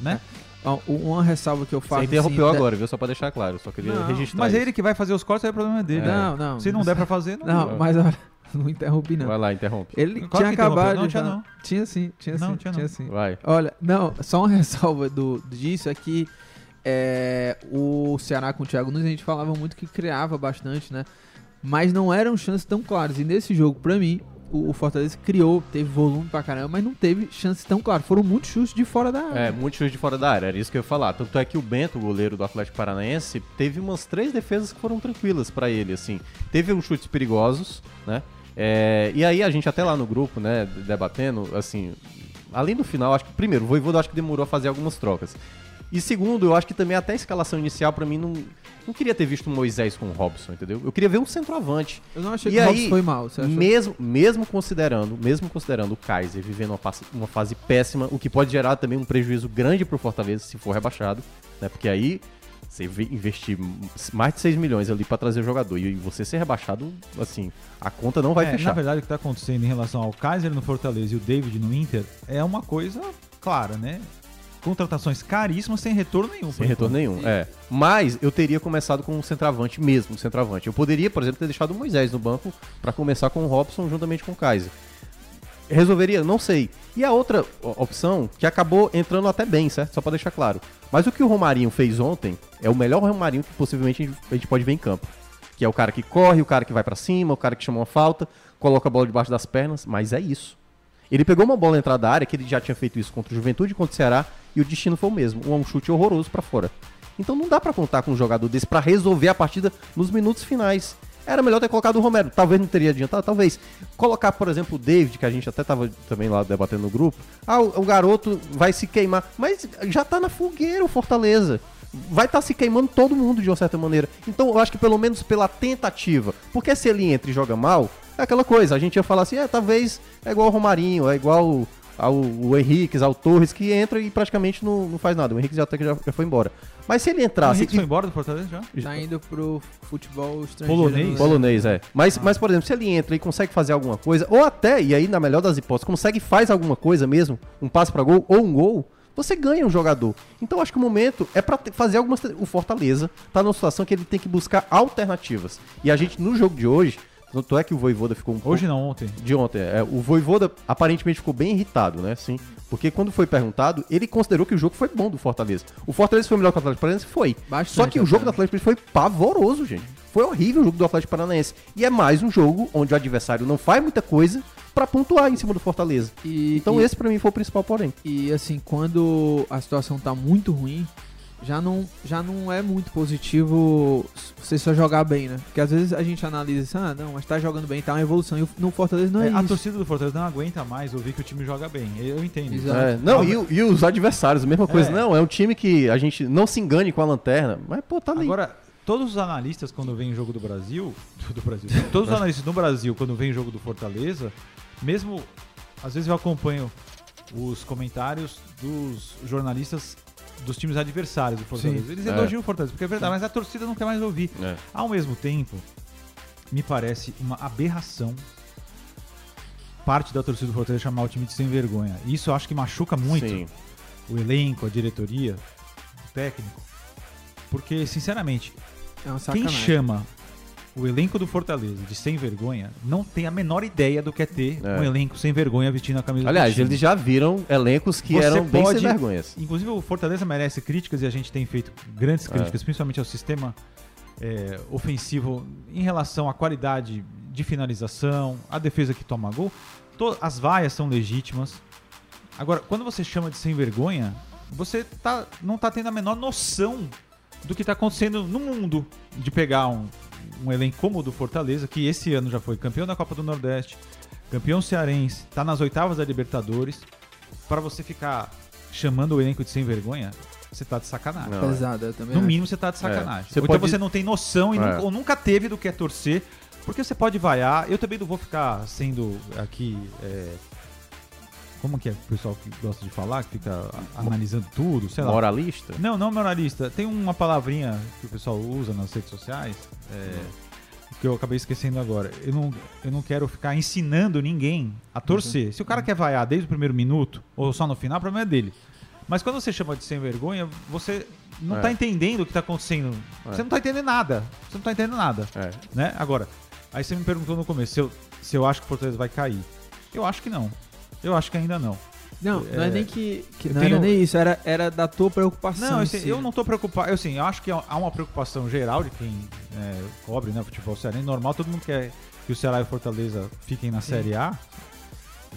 Né? Ó, Uma ressalva que eu faço. Você interrompeu assim, agora, viu? Só pra deixar claro. Só queria Não, registrar Mas é isso. ele que vai fazer os cortes, aí o problema é dele. Não, não. Se não der pra fazer, não. Não, mas olha, não interrompi não. Vai lá, interrompe. Ele tinha acabado Não, tinha não. Tinha sim, tinha Não, sim, tinha tinha não. sim. Vai. Olha, não, só uma ressalva do, disso é que é, o Ceará com o Thiago Nunes a gente falava muito que criava bastante, né? Mas não eram chances tão claras. E nesse jogo, pra mim, o, o Fortaleza criou, teve volume pra caramba, mas não teve chances tão claras. Foram muitos chutes de fora da área. É, muito chute de fora da área, era isso que eu ia falar. Tanto é que o Bento, o goleiro do Atlético Paranaense, teve umas três defesas que foram tranquilas pra ele, assim. Teve uns chutes perigosos, né? É, e aí a gente até lá no grupo, né, debatendo, assim, além do final, acho que primeiro, o Voivoda acho que demorou a fazer algumas trocas. E segundo, eu acho que também até a escalação inicial pra mim não não queria ter visto o Moisés com o Robson, entendeu? Eu queria ver um centroavante. Eu não achei E que o Robson foi mal. Você achou? Mesmo, mesmo considerando, mesmo considerando o Kaiser vivendo uma, passe- uma fase péssima, o que pode gerar também um prejuízo grande pro Fortaleza se for rebaixado, né? Porque aí você ve- investir mais de 6 milhões ali pra trazer o jogador e você ser rebaixado, assim, a conta não vai É, fechar. Na verdade, o que tá acontecendo em relação ao Kaiser no Fortaleza e o David no Inter é uma coisa clara, né? Contratações caríssimas sem retorno nenhum. Sem retorno nenhum, é. Mas eu teria começado com um centroavante mesmo, um centroavante. Eu poderia, por exemplo, ter deixado o Moisés no banco pra começar com o Robson juntamente com o Kaiser. Resolveria? Não sei. E a outra opção, que acabou entrando até bem, certo? Só pra deixar claro. Mas o que o Romarinho fez ontem é o melhor Romarinho que possivelmente a gente- pode ver em campo. Que é o cara que corre, o cara que vai pra cima, o cara que chama uma falta, coloca a bola debaixo das pernas, mas é isso. Ele pegou uma bola na entrada da área, que ele já tinha feito isso contra o Juventude contra o Ceará, e o destino foi o mesmo, um chute horroroso pra fora. Então não dá pra contar com um jogador desse pra resolver a partida nos minutos finais. Era melhor ter colocado o Romero, talvez não teria adiantado, talvez. Colocar, por exemplo, o David, que a gente até tava também lá debatendo no grupo. Ah, o, o garoto vai se queimar, mas já tá na fogueira o Fortaleza. Vai estar se queimando todo mundo de uma certa maneira. Então eu acho que pelo menos pela tentativa. Porque se ele entra e joga mal, é aquela coisa. A gente ia falar assim, é, talvez é igual o Romarinho, é igual ao o Henrique, ao Torres, que entra e praticamente não, não faz nada. O Henrique já, até que já, já foi embora. Mas se ele O entrasse. Henrique foi embora do Fortaleza já? Tá indo pro futebol estrangeiro. Polonês? né? Polonês, é. Mas, mas, por exemplo, se ele entra e consegue fazer alguma coisa, ou até, e aí na melhor das hipóteses, consegue faz alguma coisa mesmo, um passe pra gol ou um gol, você ganha um jogador. Então eu acho que o momento é pra te- fazer algumas. O Fortaleza tá numa situação que ele tem que buscar alternativas. E a gente, no jogo de hoje, tanto é que o Voivoda ficou um pouco Hoje não, ontem. de ontem. É, o Voivoda aparentemente ficou bem irritado, né? Sim. Porque quando foi perguntado, ele considerou que o jogo foi bom do Fortaleza. O Fortaleza foi melhor que o Atlético Paranaense? Foi. Bastante Só que o jogo do. Atlético Paranaense foi pavoroso, gente. Foi horrível o jogo do Atlético Paranaense. E é mais um jogo onde o adversário não faz muita coisa pra pontuar em cima do Fortaleza. E, Então e, esse pra mim foi o principal porém. e assim, quando a situação tá muito ruim, já não, já não é muito positivo você só jogar bem, né? Porque às vezes a gente analisa assim, ah, não, mas tá jogando bem, tá uma evolução. E o- no Fortaleza não é, É, a isso. torcida do Fortaleza não aguenta mais ouvir que o time joga bem. Eu entendo. Exato. É, não, e, o- e os adversários, a mesma coisa. É. Não, é um time que a gente não se engane com a lanterna. Mas, pô, tá ali. Agora, todos os analistas, quando vem jogo do Brasil, do Brasil, todos os analistas no Brasil, quando vem jogo do Fortaleza, mesmo às vezes eu acompanho os comentários dos jornalistas dos times adversários do Fortaleza. Sim. Eles É. elogiam o Fortaleza, porque é verdade, mas a torcida não quer mais ouvir. É. Ao mesmo tempo, me parece uma aberração parte da torcida do Fortaleza chamar o time de sem vergonha. Isso eu acho que machuca muito Sim. o elenco, a diretoria, o técnico. Porque, sinceramente, É quem chama o elenco do Fortaleza de sem vergonha não tem a menor ideia do que é ter É. um elenco sem vergonha vestindo a camisa Aliás, do time. eles já viram elencos que Você eram bem pode- sem vergonhas. Inclusive, o Fortaleza merece críticas e a gente tem feito grandes críticas, principalmente ao sistema é, ofensivo em relação à qualidade de finalização, a defesa que toma gol. To- as vaias são legítimas. Agora, quando você chama de sem vergonha, você tá, não tá tendo a menor noção do que tá acontecendo no mundo de pegar um, um elenco como o do Fortaleza, que esse ano já foi campeão da Copa do Nordeste, campeão cearense, tá nas oitavas da Libertadores, para você ficar chamando o elenco de sem vergonha, você tá de sacanagem. Não, Pesado, eu também No acho. mínimo você tá de sacanagem. É. Você Ou pode- então você não tem noção e É. nunca, ou nunca teve do que é torcer, porque você pode vaiar. Eu também não vou ficar sendo aqui. é, como que é o pessoal que gosta de falar, que fica analisando tudo, sei lá. Moralista? Não, não moralista. Tem uma palavrinha que o pessoal usa nas redes sociais, é, que eu acabei esquecendo agora. Eu não, eu não quero ficar ensinando ninguém a torcer. Se o cara quer vaiar desde o primeiro minuto, ou só no final, o problema é dele. Mas quando você chama de sem vergonha, você não É. tá entendendo o que tá acontecendo. É. Você não tá entendendo nada. Você não tá entendendo nada. É. Né? Agora, aí você me perguntou no começo se eu, se eu acho que o Fortaleza vai cair. Eu acho que não. Eu acho que ainda não. Não, não é É, nem que. que eu não tenho- era nem isso, era, era da tua preocupação. Não, em assim, si. eu não tô preocupado. Eu, assim, eu acho que há uma preocupação geral de quem é, cobre né, futebol cearense. Normal, todo mundo quer que o Ceará e o Fortaleza fiquem na Série A.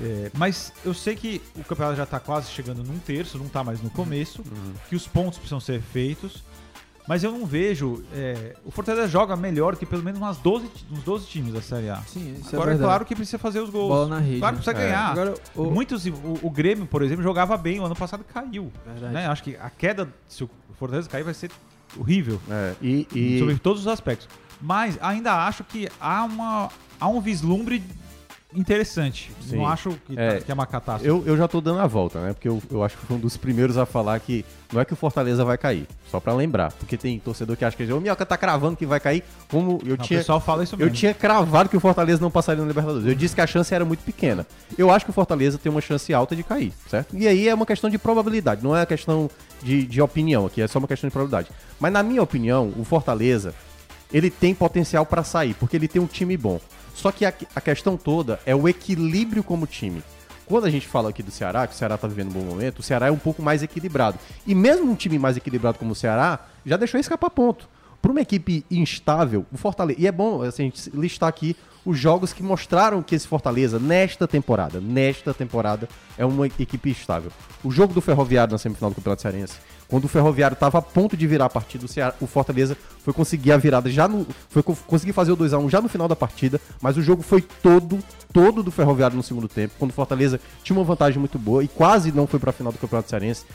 É, mas eu sei que o campeonato já tá quase chegando num terço, não tá mais no começo, Uhum. que os pontos precisam ser feitos. Mas eu não vejo. é, o Fortaleza joga melhor que pelo menos umas 12, ti- uns 12 times da Série A. Sim, isso Agora é é, claro que precisa fazer os gols. Bola na rede. Claro que precisa É. ganhar. Agora, o, Muitos, o, o Grêmio, por exemplo, jogava bem. O ano passado caiu. Verdade. Né? Acho que a queda, se o Fortaleza cair, vai ser horrível. É, e, e- Sobre todos os aspectos. Mas ainda acho que há, uma, há um vislumbre interessante. Sim. Não acho que, É, que é uma catástrofe. eu, eu já tô dando a volta, né? Porque eu, eu acho que fui um dos primeiros a falar que não é que o Fortaleza vai cair, só pra lembrar. Porque tem torcedor que acha que o Minhoca tá cravando que vai cair, como eu Não, o tinha. pessoal fala isso Eu mesmo. tinha cravado que o Fortaleza não passaria no Libertadores. Eu disse que a chance era muito pequena. Eu acho que o Fortaleza tem uma chance alta de cair, certo? E aí é uma questão de probabilidade, não é uma questão de, de opinião aqui, é só uma questão de probabilidade. Mas na minha opinião, o Fortaleza, ele tem potencial pra sair, porque ele tem um time bom. Só que a, a questão toda é o equilíbrio como time. Quando a gente fala aqui do Ceará, que o Ceará tá vivendo um bom momento, o Ceará é um pouco mais equilibrado. E mesmo um time mais equilibrado como o Ceará, já deixou escapar ponto. Para uma equipe instável, o Fortaleza. E é bom assim, a gente listar aqui os jogos que mostraram que esse Fortaleza, nesta temporada, nesta temporada, é uma equipe estável. O jogo do Ferroviário na semifinal do Campeonato Cearense, quando o Ferroviário estava a ponto de virar a partida, o, Ceará- o Fortaleza foi conseguir a virada já no. Foi co- conseguir fazer o 2x1 já no final da partida, mas o jogo foi todo, todo do Ferroviário no segundo tempo, quando o Fortaleza tinha uma vantagem muito boa e quase não foi para a final do Campeonato Cearense.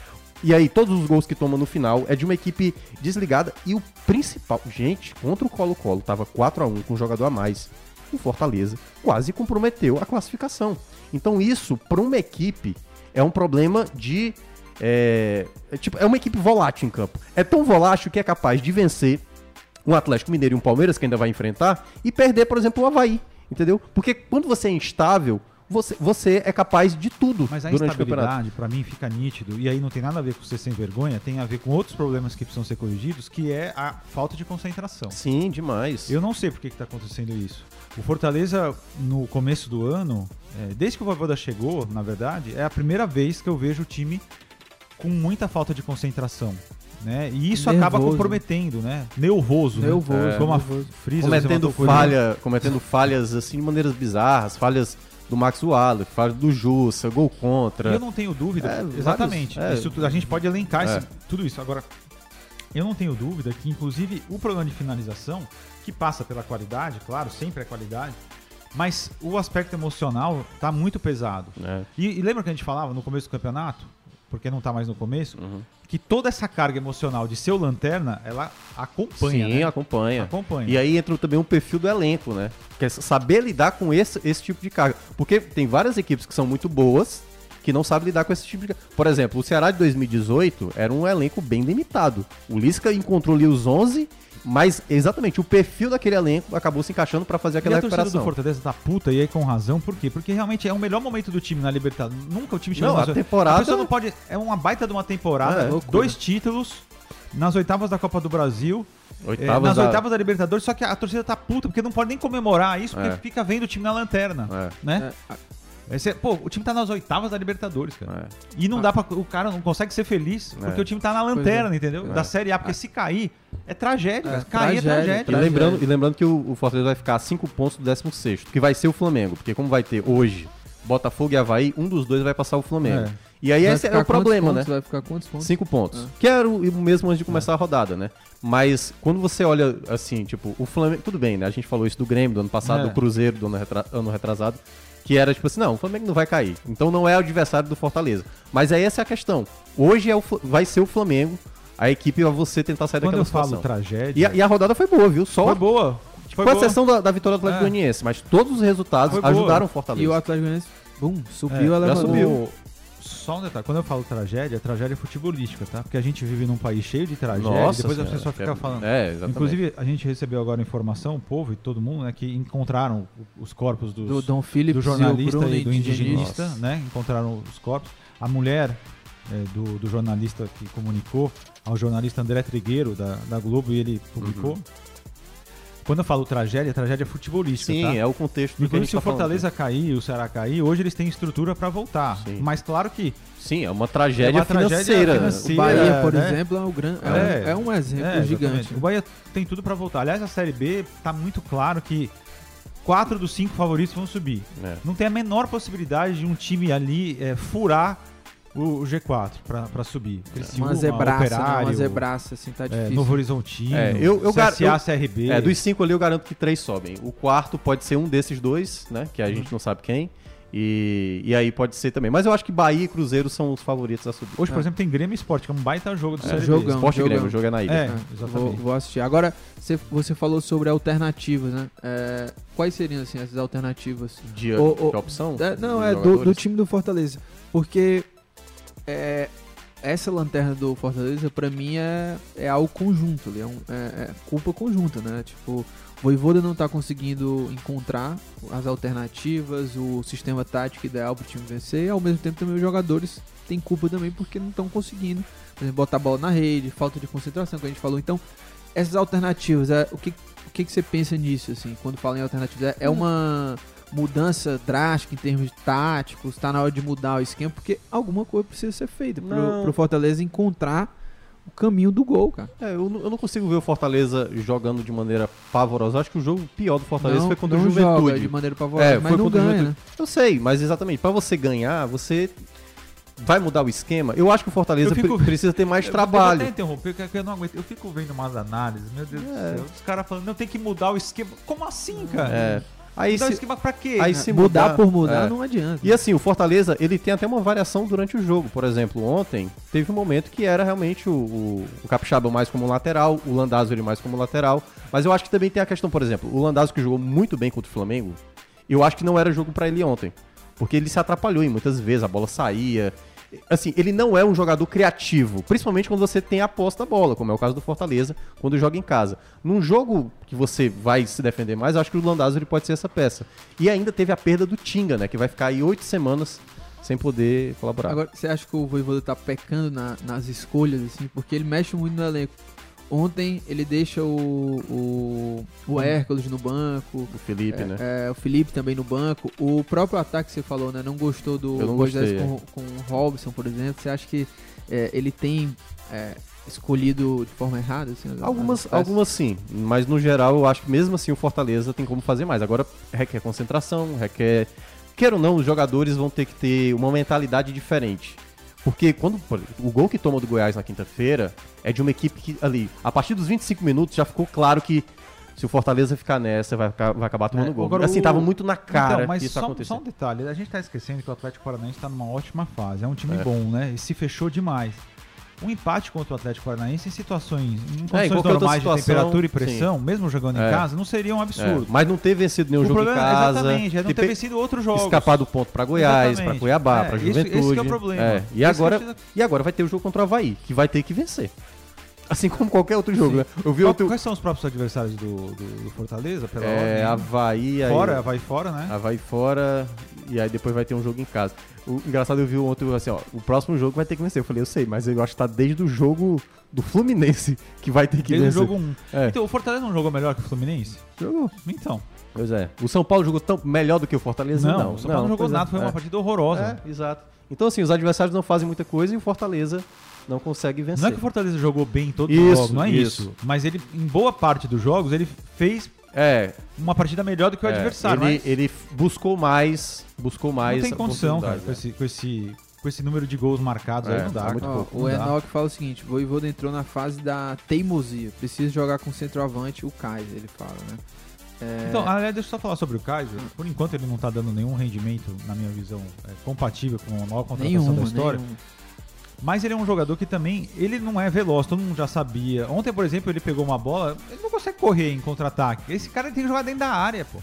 E aí, todos os gols que toma no final é de uma equipe desligada. E o principal, gente, contra o Colo-Colo, tava 4 a 1 com um jogador a mais. O Fortaleza quase comprometeu a classificação. Então, isso, para uma equipe, é um problema de. É, é tipo, é uma equipe volátil em campo. É tão volátil que é capaz de vencer um Atlético Mineiro e um Palmeiras, que ainda vai enfrentar, e perder, por exemplo, o Havaí. Entendeu? Porque quando você é instável, você, você é capaz de tudo Mas a durante instabilidade, pra mim, fica nítido. E aí não tem nada a ver com ser sem vergonha, tem a ver com outros problemas que precisam ser corrigidos, que é a falta de concentração. Sim, demais. Eu não sei por que está acontecendo isso. O Fortaleza, no começo do ano, é, desde que o Voivoda chegou, na verdade, é a primeira vez que eu vejo o time com muita falta de concentração. Né? E isso acaba Nervoso. comprometendo, né? Nervoso. Nervoso, Né? Como a nervoso. Frisa, cometendo, falha, cometendo falhas assim de maneiras bizarras, falhas do Max Wallace, falhas do Jussa, gol contra. eu não tenho dúvida. É, exatamente. vários- é. Isso a gente pode elencar É. esse- tudo isso. Agora, eu não tenho dúvida que, inclusive, o problema de finalização, que passa pela qualidade, claro, sempre é qualidade, mas o aspecto emocional tá muito pesado. né? E, e lembra que a gente falava no começo do campeonato, porque não tá mais no começo, Uhum. que toda essa carga emocional de ser o lanterna, ela acompanha, Sim, né? acompanha. Acompanha. E aí entra também um perfil do elenco, né? Que é saber lidar com esse, esse tipo de carga. Porque tem várias equipes que são muito boas que não sabem lidar com esse tipo de carga. Por exemplo, o Ceará de 2018 era um elenco bem limitado. O Lisca encontrou ali os 11, mas exatamente o perfil daquele elenco acabou se encaixando para fazer E aquela a torcida do recuperação. Fortaleza tá puta e aí com razão, por quê? Porque realmente é o melhor momento do time na Libertadores. Nunca o time chegou Não, nas- a temporada- pessoa não pode. É uma baita de uma temporada, É, loucura. dois títulos nas oitavas da Copa do Brasil, é, Oitavas nas da- oitavas da Libertadores, só que a torcida tá puta, porque não pode nem comemorar isso, porque É. fica vendo o time na lanterna. É. Né? É, Você- pô, o time tá nas oitavas da Libertadores, cara. É. E não dá pra. O cara não consegue ser feliz porque É. o time tá na lanterna, entendeu? Da Série A, porque se cair, é tragédia. É, cair é tragédia, tragédia. E lembrando, e lembrando que o, o Fortaleza vai ficar a 5 pontos do 16, que vai ser o Flamengo. Porque como vai ter hoje Botafogo e Havaí, um dos dois vai passar o Flamengo. É. E aí Vai esse é o problema, quantos né? pontos? Vai ficar quantos pontos? Cinco pontos. Ah. Que era o mesmo antes de começar a rodada, né? Mas quando você olha assim, tipo, o Flamengo. Tudo bem, né? A gente falou isso do Grêmio do ano passado, É. do Cruzeiro do ano, retra- ano retrasado. Que era tipo assim, não, o Flamengo não vai cair. Então não é o adversário do Fortaleza. Mas aí essa é a questão. Hoje é o, vai ser o Flamengo, a equipe vai você tentar sair Quando daquela eu falo situação. tragédia, E a, e a rodada foi boa, viu? Só foi boa. Foi com boa. exceção da, da vitória do Atlético É. Goianiense, mas todos os resultados Foi boa. ajudaram o Fortaleza. E o Atlético Goianiense, bum, É, subiu, já subiu. Só um detalhe, quando eu falo tragédia, é tragédia futebolística, tá? Porque a gente vive num país cheio de tragédia, Nossa depois a Senhora, pessoa fica é- falando. É, exatamente. Inclusive, a gente recebeu agora informação, o povo e todo mundo, né, que encontraram os corpos dos, do Dom Phillips do jornalista e, Bruno e do indigenista, Nossa. né? Encontraram os corpos. A mulher é, do, do jornalista que comunicou ao jornalista André Trigueiro, da, da Globo, e ele publicou. Quando eu falo tragédia, tragédia futebolística, Sim, tá? é o contexto do que a Inclusive, gente se o tá falando. Fortaleza cair e o Ceará cair, hoje eles têm estrutura para voltar. Sim. Mas claro que Sim, é uma tragédia, É uma tragédia financeira. O financeira. Bahia, por né? exemplo, é, o gran... é, É. um, é um exemplo É, gigante. O Bahia tem tudo pra voltar. Aliás, a Série B tá muito claro que quatro dos cinco favoritos vão subir. É. Não tem a menor possibilidade de um time ali é, furar o, o G4 pra, pra subir. Criciúma, Uma zebraça, né? Operário, Uma zebraça, assim, tá é, difícil. Novo Horizontino, É, eu- eu CSA, eu- CRB. É, dos cinco ali eu garanto que três sobem. O quarto pode ser um desses dois, né? Que a Uhum. gente não sabe quem. E, e aí pode ser também. Mas eu acho que Bahia e Cruzeiro são os favoritos a subir. Hoje, por É. exemplo, tem Grêmio e Esporte, que é um baita jogo do É, Série B. jogão. Esporte e Grêmio, jogão. o jogo é na ilha. É, É, exatamente. Vou, vou assistir. Agora, você, você falou sobre alternativas, né? É, quais seriam, assim, essas alternativas? De, O- de opção? É, não, é do, do time do Fortaleza. Porque é, essa lanterna do Fortaleza, pra mim, é, é algo conjunto. É, um- é- é culpa conjunta, né? Tipo, o Voivoda não tá conseguindo encontrar as alternativas, o sistema tático ideal pro time vencer. E ao mesmo tempo também os jogadores têm culpa também porque não estão conseguindo. Por exemplo, botar a bola na rede, falta de concentração, que a gente falou. Então, essas alternativas, é, o, que, o que, que você pensa nisso, assim, quando fala em alternativas? É, é uma mudança drástica em termos táticos? Tá na hora de mudar o esquema? Porque alguma coisa precisa ser feita Não. pro Fortaleza encontrar o caminho do gol, cara. É, eu, não- eu não consigo ver o Fortaleza jogando de maneira pavorosa. Acho que o jogo pior do Fortaleza não, foi contra o Juventude. joga de maneira pavorosa, É, mas foi não o ganha, né? Eu sei, mas exatamente, pra você ganhar, você vai mudar o esquema. Eu acho que o Fortaleza fico- pre- precisa ter mais Eu- trabalho. Eu até interromper, porque eu não aguento. Eu fico vendo umas análises, meu Deus É. do céu. Os caras falando, não, tem que mudar o esquema. Como assim, cara? É. Aí Mudar o se, esquema pra quê? aí né? se mudar, mudar, por mudar é. não adianta. E assim, o Fortaleza, ele tem até uma variação durante o jogo. Por exemplo, ontem teve um momento que era realmente o, o, o Capixaba mais como lateral, o Landázuri mais como lateral. Mas eu acho que também tem a questão, por exemplo, o Landázuri que jogou muito bem contra o Flamengo, eu acho que não era jogo pra ele ontem. Porque ele se atrapalhou em muitas vezes, a bola saía. Assim, ele não é um jogador criativo, principalmente quando você tem a posse da bola, como é o caso do Fortaleza, quando joga em casa. Num jogo que você vai se defender mais, acho que o Landázuri pode ser essa peça. E ainda teve a perda do Tinga, né, que vai ficar aí oito semanas sem poder colaborar. Agora, você acha que o Voivoda tá pecando na- nas escolhas, assim? Porque ele mexe muito no elenco. Ontem ele deixa o, o, o Hércules no banco, o Felipe, é, né? é, o Felipe também no banco. O próprio ataque que você falou, né? Não gostou do não Moisés gostei, com, com o Robson, por exemplo. Você acha que é, ele tem é, escolhido de forma errada? Assim, as- as Algumas, algumas sim, mas no geral eu acho que mesmo assim o Fortaleza tem como fazer mais. Agora requer concentração, requer. Queira ou não, os jogadores vão ter que ter uma mentalidade diferente. Porque quando o gol que toma do Goiás na quinta-feira é de uma equipe que ali, a partir dos 25 minutos já ficou claro que se o Fortaleza ficar nessa, vai, vai acabar tomando É, gol. agora assim, o- tava muito na cara Então, mas que isso só, acontecendo. só um detalhe, a gente tá esquecendo que o Atlético Paranaense tá numa ótima fase. É um time É. bom, né? E se fechou demais. Um empate contra o Atlético Paranaense em situações, em É, condições outra normais de situação, temperatura e pressão, mesmo jogando em É. casa, não seria um É, absurdo. mas não ter vencido nenhum o jogo em problema casa. exatamente, é não ter vencido outros jogos. escapar do ponto pra Goiás, pra Cuiabá, É, esse- Juventude. esse que é o problema. É, E Esse agora, precisa- e agora vai ter o jogo contra o Havaí, que vai ter que vencer. Assim como qualquer outro jogo, Sim. né? Eu vi Qual- outro. Quais são os próprios adversários do, do- do Fortaleza? Pela É, ordem? Havaí, aí, Fora, vai fora, né? Havaí fora, e aí depois vai ter um jogo em casa. O engraçado, eu vi ontem assim, ó, o próximo jogo vai ter que vencer. Eu falei, eu sei, mas eu acho que tá desde o jogo do Fluminense que vai ter que Desde o vencer. jogo 1. É. Então, o Fortaleza não jogou melhor que o Fluminense? Jogou. Então. Pois é. O São Paulo jogou tão melhor do que o Fortaleza? Não, Não, o São Paulo não jogou pois é. nada, foi uma É. partida horrorosa. É, exato. Então, assim, os adversários não fazem muita coisa e o Fortaleza não consegue vencer. Não é que o Fortaleza jogou bem em todos Isso, os jogos, não é isso. isso. Mas ele, em boa parte dos jogos, ele fez É, uma partida melhor do que o é, adversário. Ele, mas ele buscou mais, buscou mais não tem condição, cara, com esse, com esse com esse número de gols marcados É, aí não dá. tá muito cara. Ó, pouco. o Não dá. Enoch fala o seguinte: Voivoda entrou na fase da teimosia. Precisa jogar com centroavante, o Kaiser, ele fala, né? É, Então, aliás, deixa eu só falar sobre o Kaiser. Por enquanto ele não tá dando nenhum rendimento, na minha visão, é, compatível com a maior contratação nenhuma, da história. nenhuma. Mas ele é um jogador que também, ele não é veloz, todo mundo já sabia. Ontem, por exemplo, ele pegou uma bola, ele não consegue correr em contra-ataque. Esse cara tem que jogar dentro da área, pô.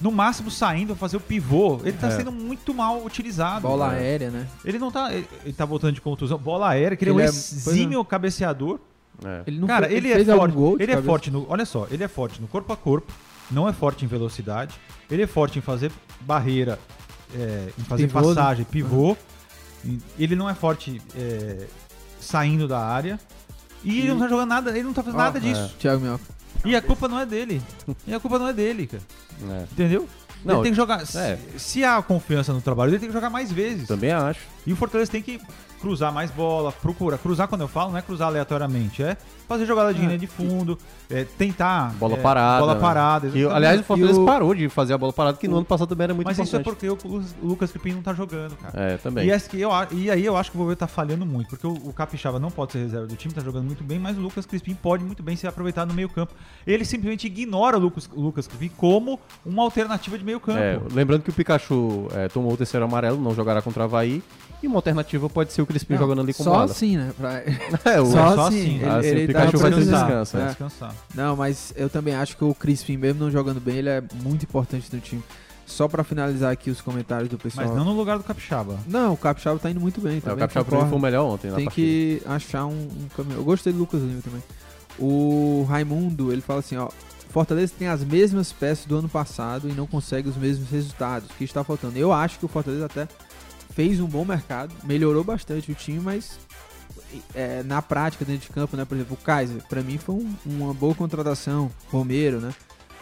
No máximo saindo, fazer o pivô. Ele tá É. sendo muito mal utilizado. Bola cara. aérea, né? Ele não tá. Ele, ele tá voltando de contusão. Bola aérea, que ele, Ele é é- um exímio cabeceador. É. Ele não Cara, fe- ele, é fez algum forte. ele é cabeça? forte no. Olha só, ele é forte no corpo a corpo, não é forte em velocidade. Ele é forte em fazer barreira, é, em fazer Pivô, né? passagem, pivô. E Ele não é forte é, saindo da área. E ele não tá jogando nada, ele não tá fazendo Ó, nada disso. Thiago Minhoca. E a culpa não é dele. E a culpa não é dele, cara. É. Entendeu? Não, ele tem que jogar. se- é. Se há confiança no trabalho, ele tem que jogar mais vezes. Também acho. E o Fortaleza tem que cruzar mais bola, procura. Cruzar, quando eu falo, não é cruzar aleatoriamente, é fazer jogada de Ah, linha de fundo, é, tentar. Bola é, parada. Bola né? parada. Exatamente. aliás, o Fortaleza E o- parou de fazer a bola parada, que no o- ano passado também era muito Mas isso é importante. porque o Lucas, Crepim não tá jogando, cara. É, também. E, essa que eu, e aí eu acho que o Vovô tá falhando muito, porque o, o Capixaba não pode ser reserva do time, tá jogando muito bem, mas o Lucas Crispim pode muito bem ser aproveitado no meio campo. Ele simplesmente ignora o Lucas, o Lucas Crispim como uma alternativa de meio campo. É, lembrando que o Pikachu é, tomou o terceiro amarelo, não jogará contra o Havaí. E uma alternativa pode ser o Crispim jogando ali com Só bola. assim, né? Pra- É, o, Só só assim. assim. Ele, Ah, assim, ele o Pikachu tá vai Vai é. descansar. Não, mas eu também acho que o Crispim, mesmo não jogando bem, ele é muito importante no time. Só pra finalizar aqui os comentários do pessoal. Mas não no lugar do Capixaba. Não, o Capixaba tá indo muito bem. É, Também o Capixaba pra mim foi o melhor ontem Tem que achar um, um caminho. Eu gostei do Lucas Lima também. O Raimundo, ele fala assim, ó. Fortaleza tem as mesmas peças do ano passado e não consegue os mesmos resultados. O que está faltando? Eu acho que o Fortaleza até fez um bom mercado, melhorou bastante o time, mas é, na prática, dentro de campo, né? Por exemplo, o Kaiser, pra mim foi um- uma boa contratação. Romero, né?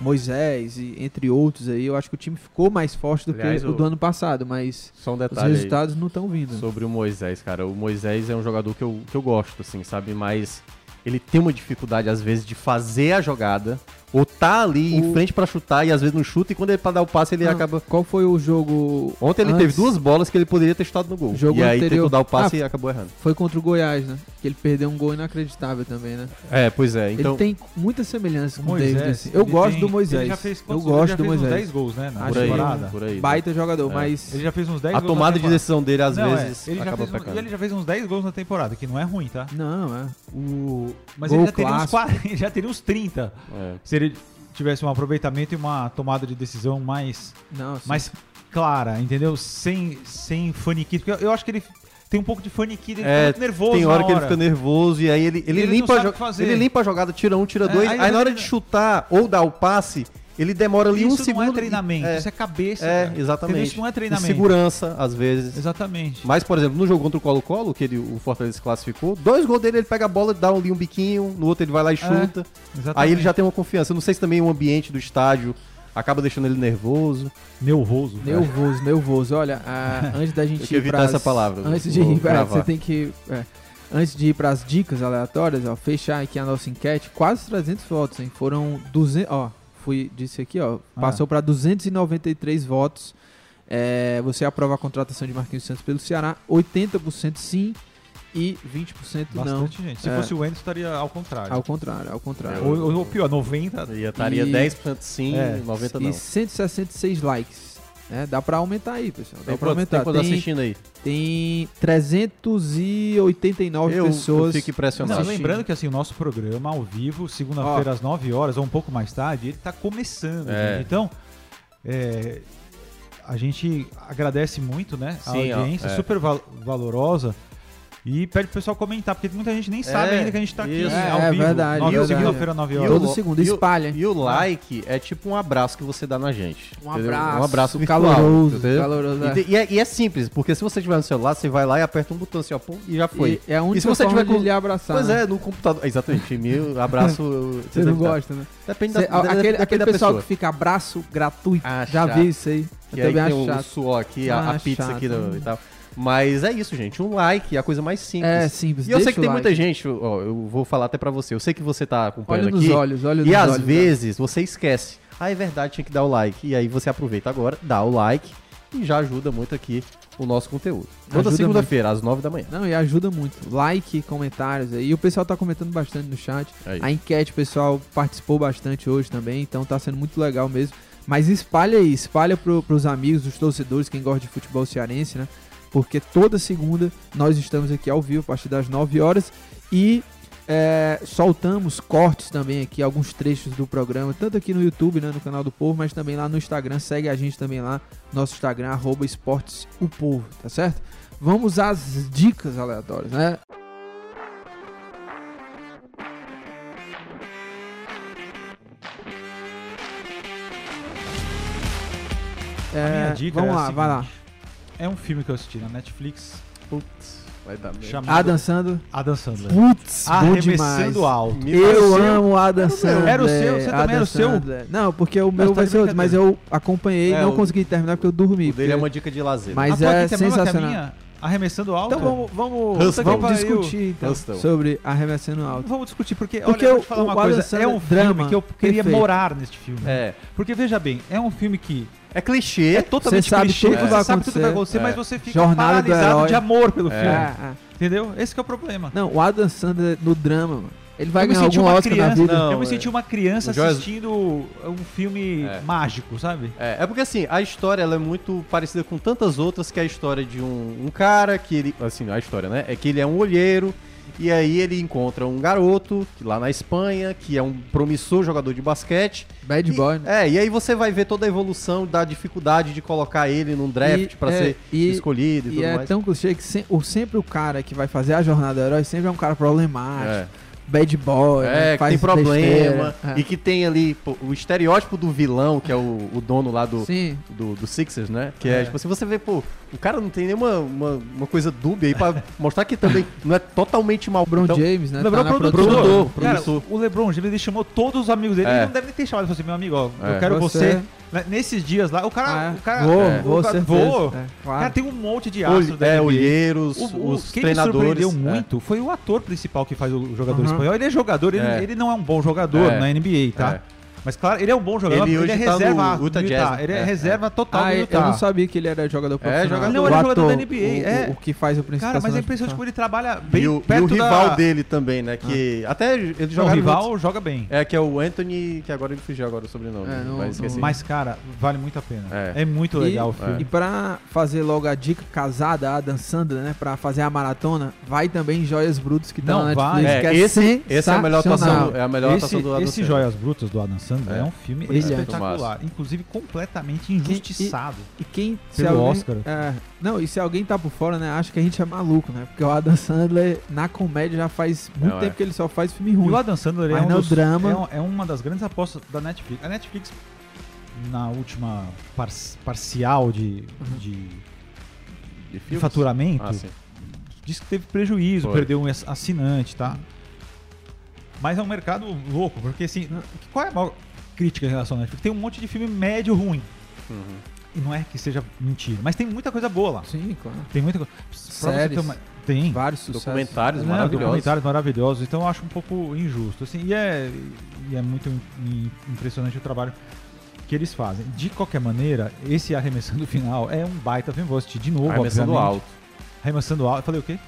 Moisés e entre outros aí. Eu acho que o time ficou mais forte do Aliás, que o o- do ano passado, mas um os resultados não estão vindo. sobre o Moisés, cara. O Moisés é um jogador que eu, que eu gosto, assim, sabe? Mas ele tem uma dificuldade, às vezes, de fazer a jogada. Ou tá ali em O- frente pra chutar e às vezes não chuta. E quando ele pra dar o passe, ele Não, acaba... Qual foi o jogo Ontem ele antes? teve duas bolas que ele poderia ter chutado no gol. Jogo e aí anterior- tentou dar o passe Ah, e acabou errando. Foi contra o Goiás, né? Que ele perdeu um gol inacreditável também, né? É, pois é. Então, ele tem muita semelhança O com o David, Moisés, assim. Eu gosto tem- do Moisés. Ele já fez, eu quantos- gosto ele já do fez uns Moisés. 10 gols, né? Na por aí, temporada. por aí. Baita jogador, É. mas Ele já fez uns 10 A gols na tomada de temporada. decisão dele, às Não, vezes, é, ele, já acaba fez, um- ele já fez uns 10 gols na temporada, que não é ruim, tá? não, é. O... Mas Gol ele já teria, uns clássico. 40, ele já teria uns 30. É. Se ele tivesse um aproveitamento e uma tomada de decisão mais, Não, mais clara, entendeu? Sem, sem faniquito. Porque eu, eu acho que ele tem um pouco de faniquito, ele É, fica muito nervoso Tem hora na que ele fica nervoso e aí ele, ele, Ele limpa, ele limpa a jogada, tira um, tira É, dois. aí aí, na hora de chutar ou dar o passe, ele demora ali Isso um segundo. não é treinamento, É, isso é cabeça. é, cara. exatamente. Entendeu? Isso não é E treinamento. segurança, às vezes. Exatamente. Mas, por exemplo, no jogo contra o Colo-Colo, que ele, o Fortaleza se classificou, dois gols dele, ele pega a bola, dá ali um biquinho, no outro ele vai lá e chuta. exatamente. Aí ele já tem uma confiança. Eu não sei se também o ambiente do estádio acaba deixando ele nervoso. Nervoso. nervoso, nervoso. Olha, a- antes da gente Tem que ir evitar pras- essa palavra, Antes de ir, é, gravar. você tem que é, antes de ir para as dicas aleatórias, ó, fechar aqui a nossa enquete, quase 300 votos, hein? Foram 200, ó, fui disse aqui, ó, Ah. passou para 293 votos. É, você aprova a contratação de Marquinhos Santos pelo Ceará, 80% sim e 20% não. Bastante gente. Se É. fosse o Wendel, estaria ao contrário. Ao contrário, ao contrário. Ou, ou- pior, 90. E estaria E- 10% sim, É, 90% e não. 166 likes. É, dá pra aumentar aí, pessoal. Dá Tem pra quantos, aumentar. tem quantos Tem, assistindo aí? tem 389 Eu, eu pessoas. fico impressionado. Não, lembrando que assim, o nosso programa ao vivo, segunda-feira às 9 horas, ou um pouco mais tarde, ele tá começando. É. Então, é, a gente agradece muito, né? A Sim, ó, audiência é. super val- valorosa. E pede pro pessoal comentar, porque muita gente nem sabe É, ainda que a gente tá aqui isso. É, ao é vivo. verdade, nove- verdade. Segunda-feira, 9 E horas. Todo o- segundo, e o- espalha. E o like é tipo um abraço que você dá na gente. Um entendeu? abraço, Um abraço virtual, caloroso, entendeu? caloroso, E, é. te- e é, e é simples, porque se você tiver no celular, você vai lá e aperta um botão assim, ó, pum, e já foi. E é a única E se você tiver de com- lhe abraçar. pois né? é, no computador. Exatamente, meu abraço. Você não gosta, né? Depende Cê- da, aquele depende aquele da pessoal pessoa. que fica abraço gratuito. Ah, já vi isso aí. Que aí tem o, suor aqui, a, Ah, pizza aqui e tal. Mas é isso, gente. Um like é a coisa mais simples. É simples. E eu sei que tem like. muita gente, ó, eu vou falar até pra você. Eu sei que você tá acompanhando Olha nos aqui. olhos, olha E às olhos. vezes você esquece. Ah, é verdade, tinha que dar o like. E aí você aproveita agora, dá o like e já ajuda muito aqui o nosso conteúdo. Toda segunda-feira, às 9 da manhã. Não, e ajuda muito. Like, comentários aí. E o pessoal tá comentando bastante no chat. Aí. A enquete, o pessoal participou bastante hoje também, então tá sendo muito legal mesmo. Mas espalha aí, espalha pro, pros amigos, os torcedores, quem gosta de futebol cearense, né? Porque toda segunda nós estamos aqui ao vivo a partir das 9 horas e é, soltamos cortes também aqui, alguns trechos do programa, tanto aqui no YouTube, né, no canal do Povo, mas também lá no Instagram. Segue a gente também lá, nosso Instagram, arroba esportes o povo, tá certo? Vamos às dicas aleatórias, né? É, dica vamos é lá, vai lá. É um filme que eu assisti na Netflix Putz, vai dar merda. chamado Adam Sandler. Adam Sandler. Putz. Arremessando alto. Eu amo Adam Era o meu. Sandler. Era o seu? Você também era o seu? Sandler. Não, porque o meu tá vai ser outro, mas eu acompanhei e É, não o- consegui terminar porque eu dormi. O dele é porque- uma dica de lazer. Mas é é sensacional. minha? Arremessando alto? Então vamos, vamos, vamos discutir então, sobre arremessando alto. Vamos discutir, porque, Porque olha, eu vou te falar uma coisa. É um drama filme que eu queria perfeito. morar neste filme. É. Porque, veja bem, é um filme que É clichê. é totalmente Você clichê, tudo que você sabe tudo que vai acontecer. acontecer, mas É. você fica Jornada do paralisado de amor pelo É. filme. É, é. Entendeu? Esse que é o problema. Não, o Adam Sandler no drama, mano. Ele vai ganhar algum uma Oscar criança, na vida. Não, eu me é. senti uma criança assistindo um filme É. mágico, sabe? É, é porque assim, a história ela é muito parecida com tantas outras que é a história de um, um cara que ele. Assim, a história, né? É que ele é um olheiro. E aí ele encontra um garoto que lá na Espanha, que é um promissor jogador de basquete. Bad E- Boy, né? É, e aí você vai ver toda a evolução da dificuldade de colocar ele num draft pra é, ser e- escolhido e, E tudo é mais. tão clichê que se- o, sempre o cara que vai fazer a jornada do herói sempre é um cara problemático, É, bad boy, né, é que faz tem problema. É. E que tem ali pô, o estereótipo do vilão, que é o, o dono lá do, do, do Sixers, né? Que é. É. tipo assim, você vê, pô, o cara não tem nenhuma uma, uma coisa dúbia aí pra mostrar que também não é totalmente mal. LeBron Então, James, né? LeBron tá produtor. produtor, Cara, produtor. o LeBron James ele chamou todos os amigos dele. É. Ele não deve nem ter chamado e falou assim, meu amigo, ó, É. eu quero Você- você. né, Nesses dias lá, o cara. Ah, é. o cara vou, é. vou, o cara- vou. É, Cara, claro. tem um monte de astros Olhe- da é, olheiros, O, o, os quem me treinadores. surpreendeu é. muito foi o ator principal que faz o jogador Uhum. espanhol. Ele é jogador, ele, É. ele não é um bom jogador É. na NBA, tá? É. Mas claro, ele é um bom jogador. Ele Ele, é tá no reserva do Utah Utah. Jazz, Ele é, é, reserva total Ah, do eu Utah. não sabia que ele era jogador profissional. jogador. Não, ele é jogador da NBA, O, é. o, que faz o principal Cara, mas é impressionante como ele trabalha bem E o, e perto o rival da... dele também, né? Que até ele Não, o rival juntos. joga bem. É, que é o Anthony, que agora ele fugiu agora o sobrenome. É, não- mas não- Mas, cara, vale muito a pena. É. É, muito legal o filme. E pra fazer logo a dica casada, Adam Sandler, né? Pra fazer a maratona, vai também em Joias Brutas, que tá Não, na vai. Netflix, É, é esse, essa é a melhor atuação, é a melhor esse atuação do Adam esse. Joias Brutas do Adam Sandler é, É. um filme Brilhante. espetacular. Inclusive completamente injustiçado. E quem se Pelo alguém, Oscar. É, não, e se alguém tá por fora, né, acha que a gente é maluco, né? Porque o Adam Sandler na comédia já faz muito Não, tempo é. que ele só faz filme E ruim. o Adam Sandler é, um dos- drama- é é uma das grandes apostas da Netflix. A Netflix, na última par- parcial de, de, De de filmes? faturamento, Ah, disse que teve prejuízo, Foi. perdeu um ass- assinante, tá? Mas é um mercado louco, porque assim, qual é a maior crítica em relação à Netflix? Tem um monte de filme médio ruim. Uhum. E não é que seja mentira, mas tem muita coisa boa lá. Sim, claro. Tem muita coisa. Séries. uma- Tem. Vários sucessos. Documentários Né, maravilhosos. Documentários maravilhosos. Então eu acho um pouco injusto. Assim, e, é, e é muito im- impressionante o trabalho que eles fazem. De qualquer maneira, esse arremessando final é um baita filme. Vou assistir de novo, Arremessando obviamente. alto. Arremessando alto. Eu falei o quê?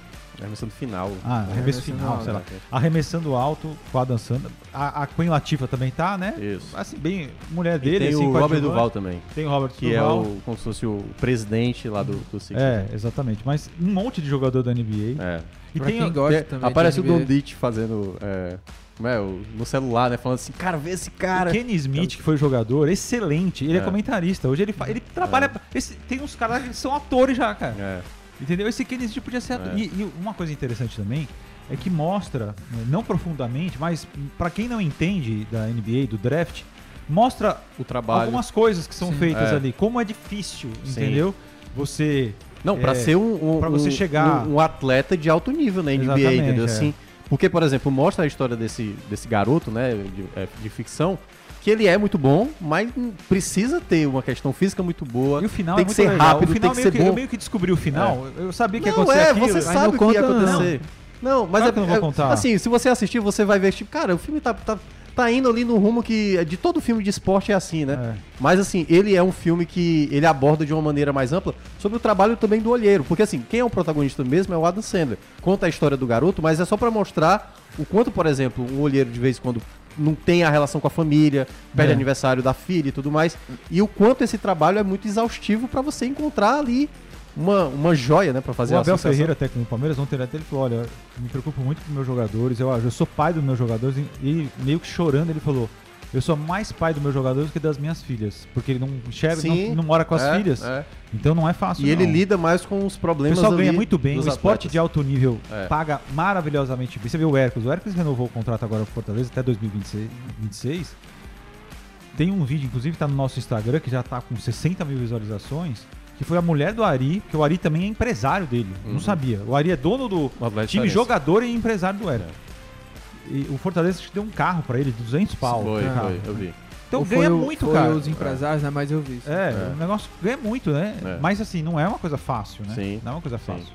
Arremessando final. Ah, arremesso Arremessando final, alto, sei lá. né? Arremessando alto com a dançando. A, a Queen Latifah também tá, né? Isso. Assim, bem, mulher E dele, tem assim, o Robert. Duval também, Tem o Robert que Duval. é o, como se fosse o presidente lá do, do Sixers. É, exatamente. Mas um monte de jogador da NBA. É. E Pra tem quem gosta Tem- também. aparece o Don. Ditch fazendo. É, é? No celular, né? Falando assim, cara, vê esse cara. O Kenny Smith, que foi jogador, excelente. Ele é, É. comentarista. Hoje ele, ele trabalha. esse- tem uns caras que são atores já, cara. Entendeu? Esse Smith podia ser ator. É. E, e uma coisa interessante também é que mostra, né, não profundamente, mas pra quem não entende da NBA, do draft, mostra O trabalho. algumas coisas que são Sim. feitas É. ali. Como é difícil, Sim. entendeu? Você. Não, pra É, ser um, um, pra você um- chegar- um, um atleta de alto nível na NBA, Exatamente, entendeu? é. Assim, porque, por exemplo, mostra a história desse, desse garoto, né, de, é, de ficção, que ele é muito bom, mas precisa ter uma questão física muito boa. E o final tem é que muito ser legal. rápido, o final tem que ser que, bom. Eu meio que descobri o final. Eu sabia que ia Não, acontecer é, aquilo. você sabe não o que ia não. acontecer. Não, mas Claro é, que eu não vou é- contar. assim, se você assistir, você vai ver, tipo, cara, o filme tá, tá, tá indo ali no rumo que de todo filme de esporte é assim, né? É. Mas assim, ele é um filme que ele aborda de uma maneira mais ampla sobre o trabalho também do olheiro. Porque assim, quem é o protagonista mesmo é o Adam Sandler. Conta a história do garoto, mas é só pra mostrar o quanto, por exemplo, um olheiro de vez em quando não tem a relação com a família, perde É. aniversário da filha e tudo mais. E o quanto esse trabalho é muito exaustivo pra você encontrar ali uma, uma joia, né, Pra fazer o a Abel. Ferreira, técnico do Palmeiras, ontem ele até ele falou, olha, me preocupo muito com meus jogadores, eu, eu sou pai dos meus jogadores, e meio que chorando ele falou, eu sou mais pai dos meus jogadores do que das minhas filhas, porque ele não enxerga, não, não mora com as é, filhas, é. então não é fácil E ele não. lida mais com os O problemas pessoal ganha muito bem, o esporte atletas. de alto nível É. paga maravilhosamente bem. Você vê o Hércules, o Hércules renovou o contrato agora com o Fortaleza até 2026. 26. Tem um vídeo, inclusive tá no nosso Instagram, que já tá com 60 mil visualizações, que foi a mulher do Ari, que o Ari também é empresário dele, Uhum. não sabia. O Ari é dono do O time, jogador e empresário do Hércules. E o Fortaleza acho que deu um carro pra ele, de 200 pau. Foi, carro. foi, eu vi. Então Ou ganha foi muito, foi cara. os empresários, né? Mas eu vi. isso. É, É. o negócio ganha muito, né? É. Mas assim, não é uma coisa fácil, né? Sim, Não é uma coisa sim. fácil.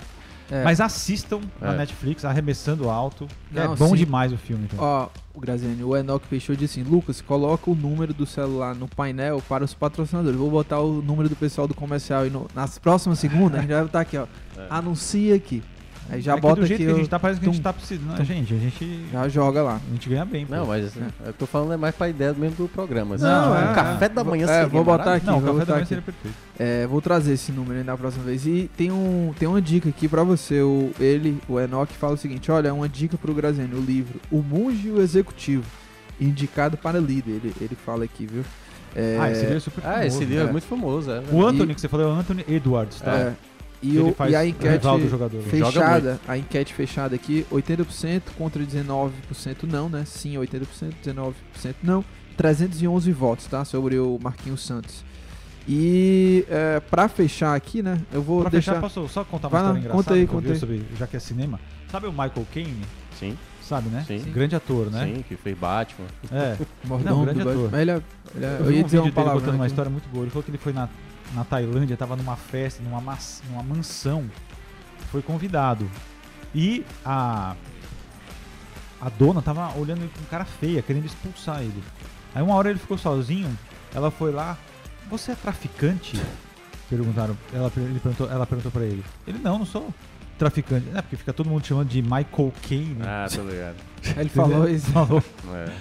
É. Mas assistam na É. Netflix, arremessando alto. é Não, bom sim. demais o filme. Então. Ó, o Graziani, o Enoch Peixoto disse assim: Lucas, coloca o número do celular no painel para os patrocinadores. Vou botar o número do pessoal do comercial e no- nas próximas segundas a gente vai botar aqui, ó. É. Anuncia aqui. Aí já É que bota do jeito aqui. que a o- gente tá, parece que a gente tum, tá precisando. tum. Gente, a gente, Já joga lá. a gente ganha bem. pô. Não, mas assim, eu tô falando é mais pra ideia mesmo do programa. assim. Não, o é, café da manhã É, seria vou botar aqui. Não, o vou café da manhã aqui. seria perfeito. É, vou trazer esse número aí na próxima vez. E tem, um, tem uma dica aqui pra você. O, ele, o Enoch, fala o seguinte: olha, uma dica pro Graziani, o livro O Monge e o Executivo, indicado para líder. Ele, ele fala aqui, viu? É, Ah, esse livro é super Ah, esse famoso, livro é é. muito famoso, é. O Anthony, E- que você falou, é o Anthony Edwards, tá? é, e, o, e a enquete. Joga fechada, a enquete fechada aqui, 80% contra 19% não, né? Sim, 80%, 19% não. 311 votos, tá? Sobre o Marquinhos Santos. E é, pra fechar aqui, né? Eu vou Pra deixar. fechar, posso só contar uma Vai lá, história engraçada conta aí, que eu vi conta aí. sobre, já que é cinema? Sabe o Michael Caine? Sim, Sabe, né? Sim. Grande ator, né? sim, que fez Batman. É. Mordomo Não, grande ator. Mas Ele é, ele é, Eu eu ia um dizer uma palavra. contando uma aqui. história muito boa. Ele falou que ele foi na, na Tailândia, tava numa festa, numa, mas- numa mansão. Foi convidado. E a. A dona tava olhando ele com cara feia, querendo expulsar ele. Aí uma hora ele ficou sozinho, ela foi lá. Você é traficante? Perguntaram. Ela, ele perguntou, ela perguntou pra ele. Ele, não, não sou traficante. É, porque fica todo mundo chamando de Michael Caine. Ah, tô ligado. Ele falou isso. Falou. É.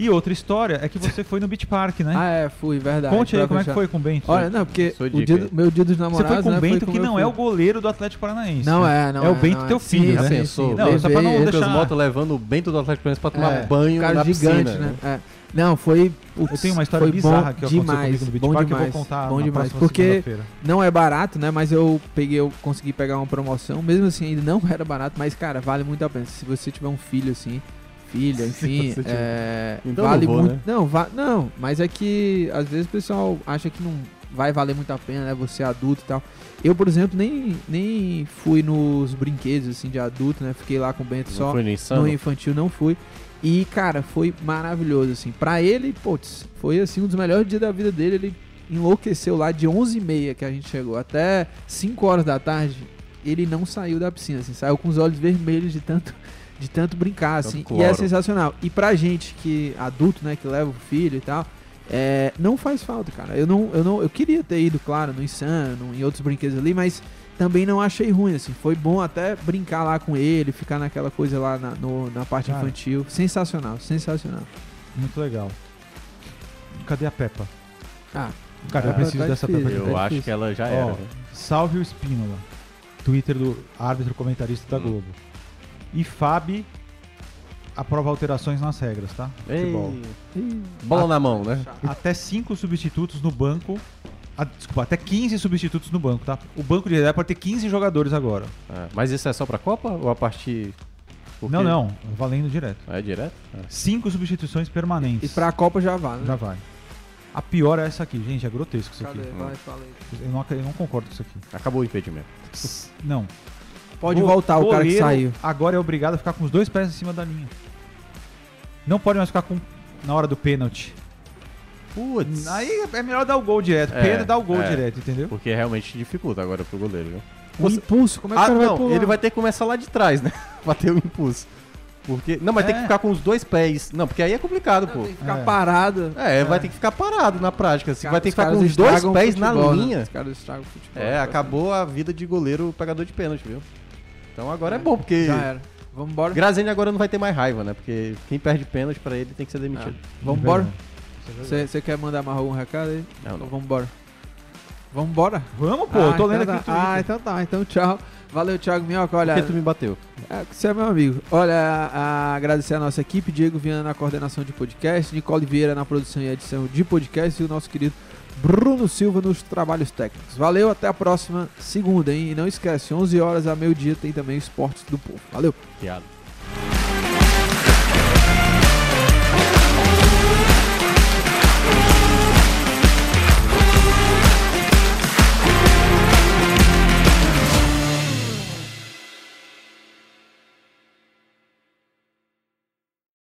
E outra história é que você foi no Beach Park, né? Ah, é, fui, verdade. Conte aí como é que foi com o Bento. Olha, não, porque o dia meu dia dos Você namorados. foi com né, o Bento, com que não é o goleiro do Atlético Paranaense. Não né? é, não É é. o Bento teu é. filho, Sim, né? sim, Pensou? sim. Não, só pra não deixar- Mota levando o Bento do Atlético Paranaense pra tomar É, banho cara na gigante, piscina. né? É. Não, foi. putz, Eu tenho uma história bizarra bom que aconteceu demais, comigo no Beach bom Park demais, que eu vou contar bom na demais, porque não é barato, né? Mas eu peguei, eu consegui pegar uma promoção, mesmo assim ainda não era barato, mas cara, vale muito a pena. Se você tiver um filho assim, filha, enfim, é, Então vale não vou, muito. né? Não, va- não, mas é que às vezes o pessoal acha que não vai valer muito a pena, né? Você é adulto e tal. Eu, por exemplo, nem, nem fui nos brinquedos assim de adulto, né? Fiquei lá com o Bento Não só. foi insano? No infantil não fui. E, cara, foi maravilhoso, assim. Pra ele, putz, foi, assim, um dos melhores dias da vida dele. Ele enlouqueceu lá de 11h30 que a gente chegou até 5 horas da tarde. Ele não saiu da piscina, assim. Saiu com os olhos vermelhos de tanto, de tanto brincar, Tanto assim. E cloro. é sensacional. E pra gente que, adulto, né, que leva o filho e tal... É, não faz falta, cara. Eu não, eu não, eu queria ter ido, claro, no Insano, em outros brinquedos ali, mas também não achei ruim, assim. Foi bom até brincar lá com ele, ficar naquela coisa lá na, no- na parte Cara. infantil. Sensacional, sensacional. Muito legal. Cadê a Peppa? Ah, Cara, eu preciso tá dessa difícil. Peppa. Eu Tá acho difícil. que ela já era. Salve o Espínola. Twitter do árbitro comentarista da Hum. Globo. E Fabi aprova alterações nas regras, tá? Futebol. Ei, Bola na mão, né? Até 5 substitutos no banco. Ah, desculpa, até 15 substitutos no banco, tá? O banco de reserva pode ter 15 jogadores agora. Ah, mas isso é só pra Copa ou a partir. Porque- Não, não, valendo direto. É direto? Ah. 5 substituições permanentes. e pra Copa já vale, né? Já vai. A pior é essa aqui, gente, é grotesco isso Cadê? aqui. Vai, fala aí. Eu não, eu não concordo com isso aqui. Acabou o impedimento. Não. Pode Go- voltar o cara que saiu. Agora é obrigado a ficar com os dois pés em cima da linha. Não pode mais ficar com na hora do pênalti. Putz. Aí é melhor dar o gol direto. É, Pênalti dá o gol é. direto, entendeu? Porque realmente dificulta agora pro goleiro, viu? O impulso, como é que o Ah, cara vai não, pular? ele vai ter que começar lá de trás, né? pra ter o impulso. Porque. Não, mas tem É. que ficar com os dois pés. Não, porque aí é complicado, Não, pô. tem que ficar É. parado. É, vai ter que ficar parado na prática. Você Cara, vai ter que ficar com os dois o pés na futebol, né? linha. Os caras estragam o futebol. É, acabou a vida de goleiro pegador de pênalti, viu? Então agora é, É, bom, porque. Já era. Vambora. Graziani agora não vai ter mais raiva, né? Porque quem perde pênalti pra ele tem que ser demitido. Vambora. Verdade. Você quer mandar mais algum recado aí? Não, Então não. vambora. Vambora? Vamos, pô, eu tô lendo então aqui tá. o Twitter. Ah, então tá. Então tchau. Valeu, Thiago Minhoca. Olha, Por que tu me bateu? é, você é meu amigo. Olha, a- a- agradecer a nossa equipe, Diego Viana na coordenação de podcast, Nicole Vieira na produção e edição de podcast e o nosso querido Bruno Silva nos trabalhos técnicos. Valeu, até a próxima segunda, hein? E não esquece, 11 horas a meio-dia tem também Esportes do Povo. Valeu! Piada.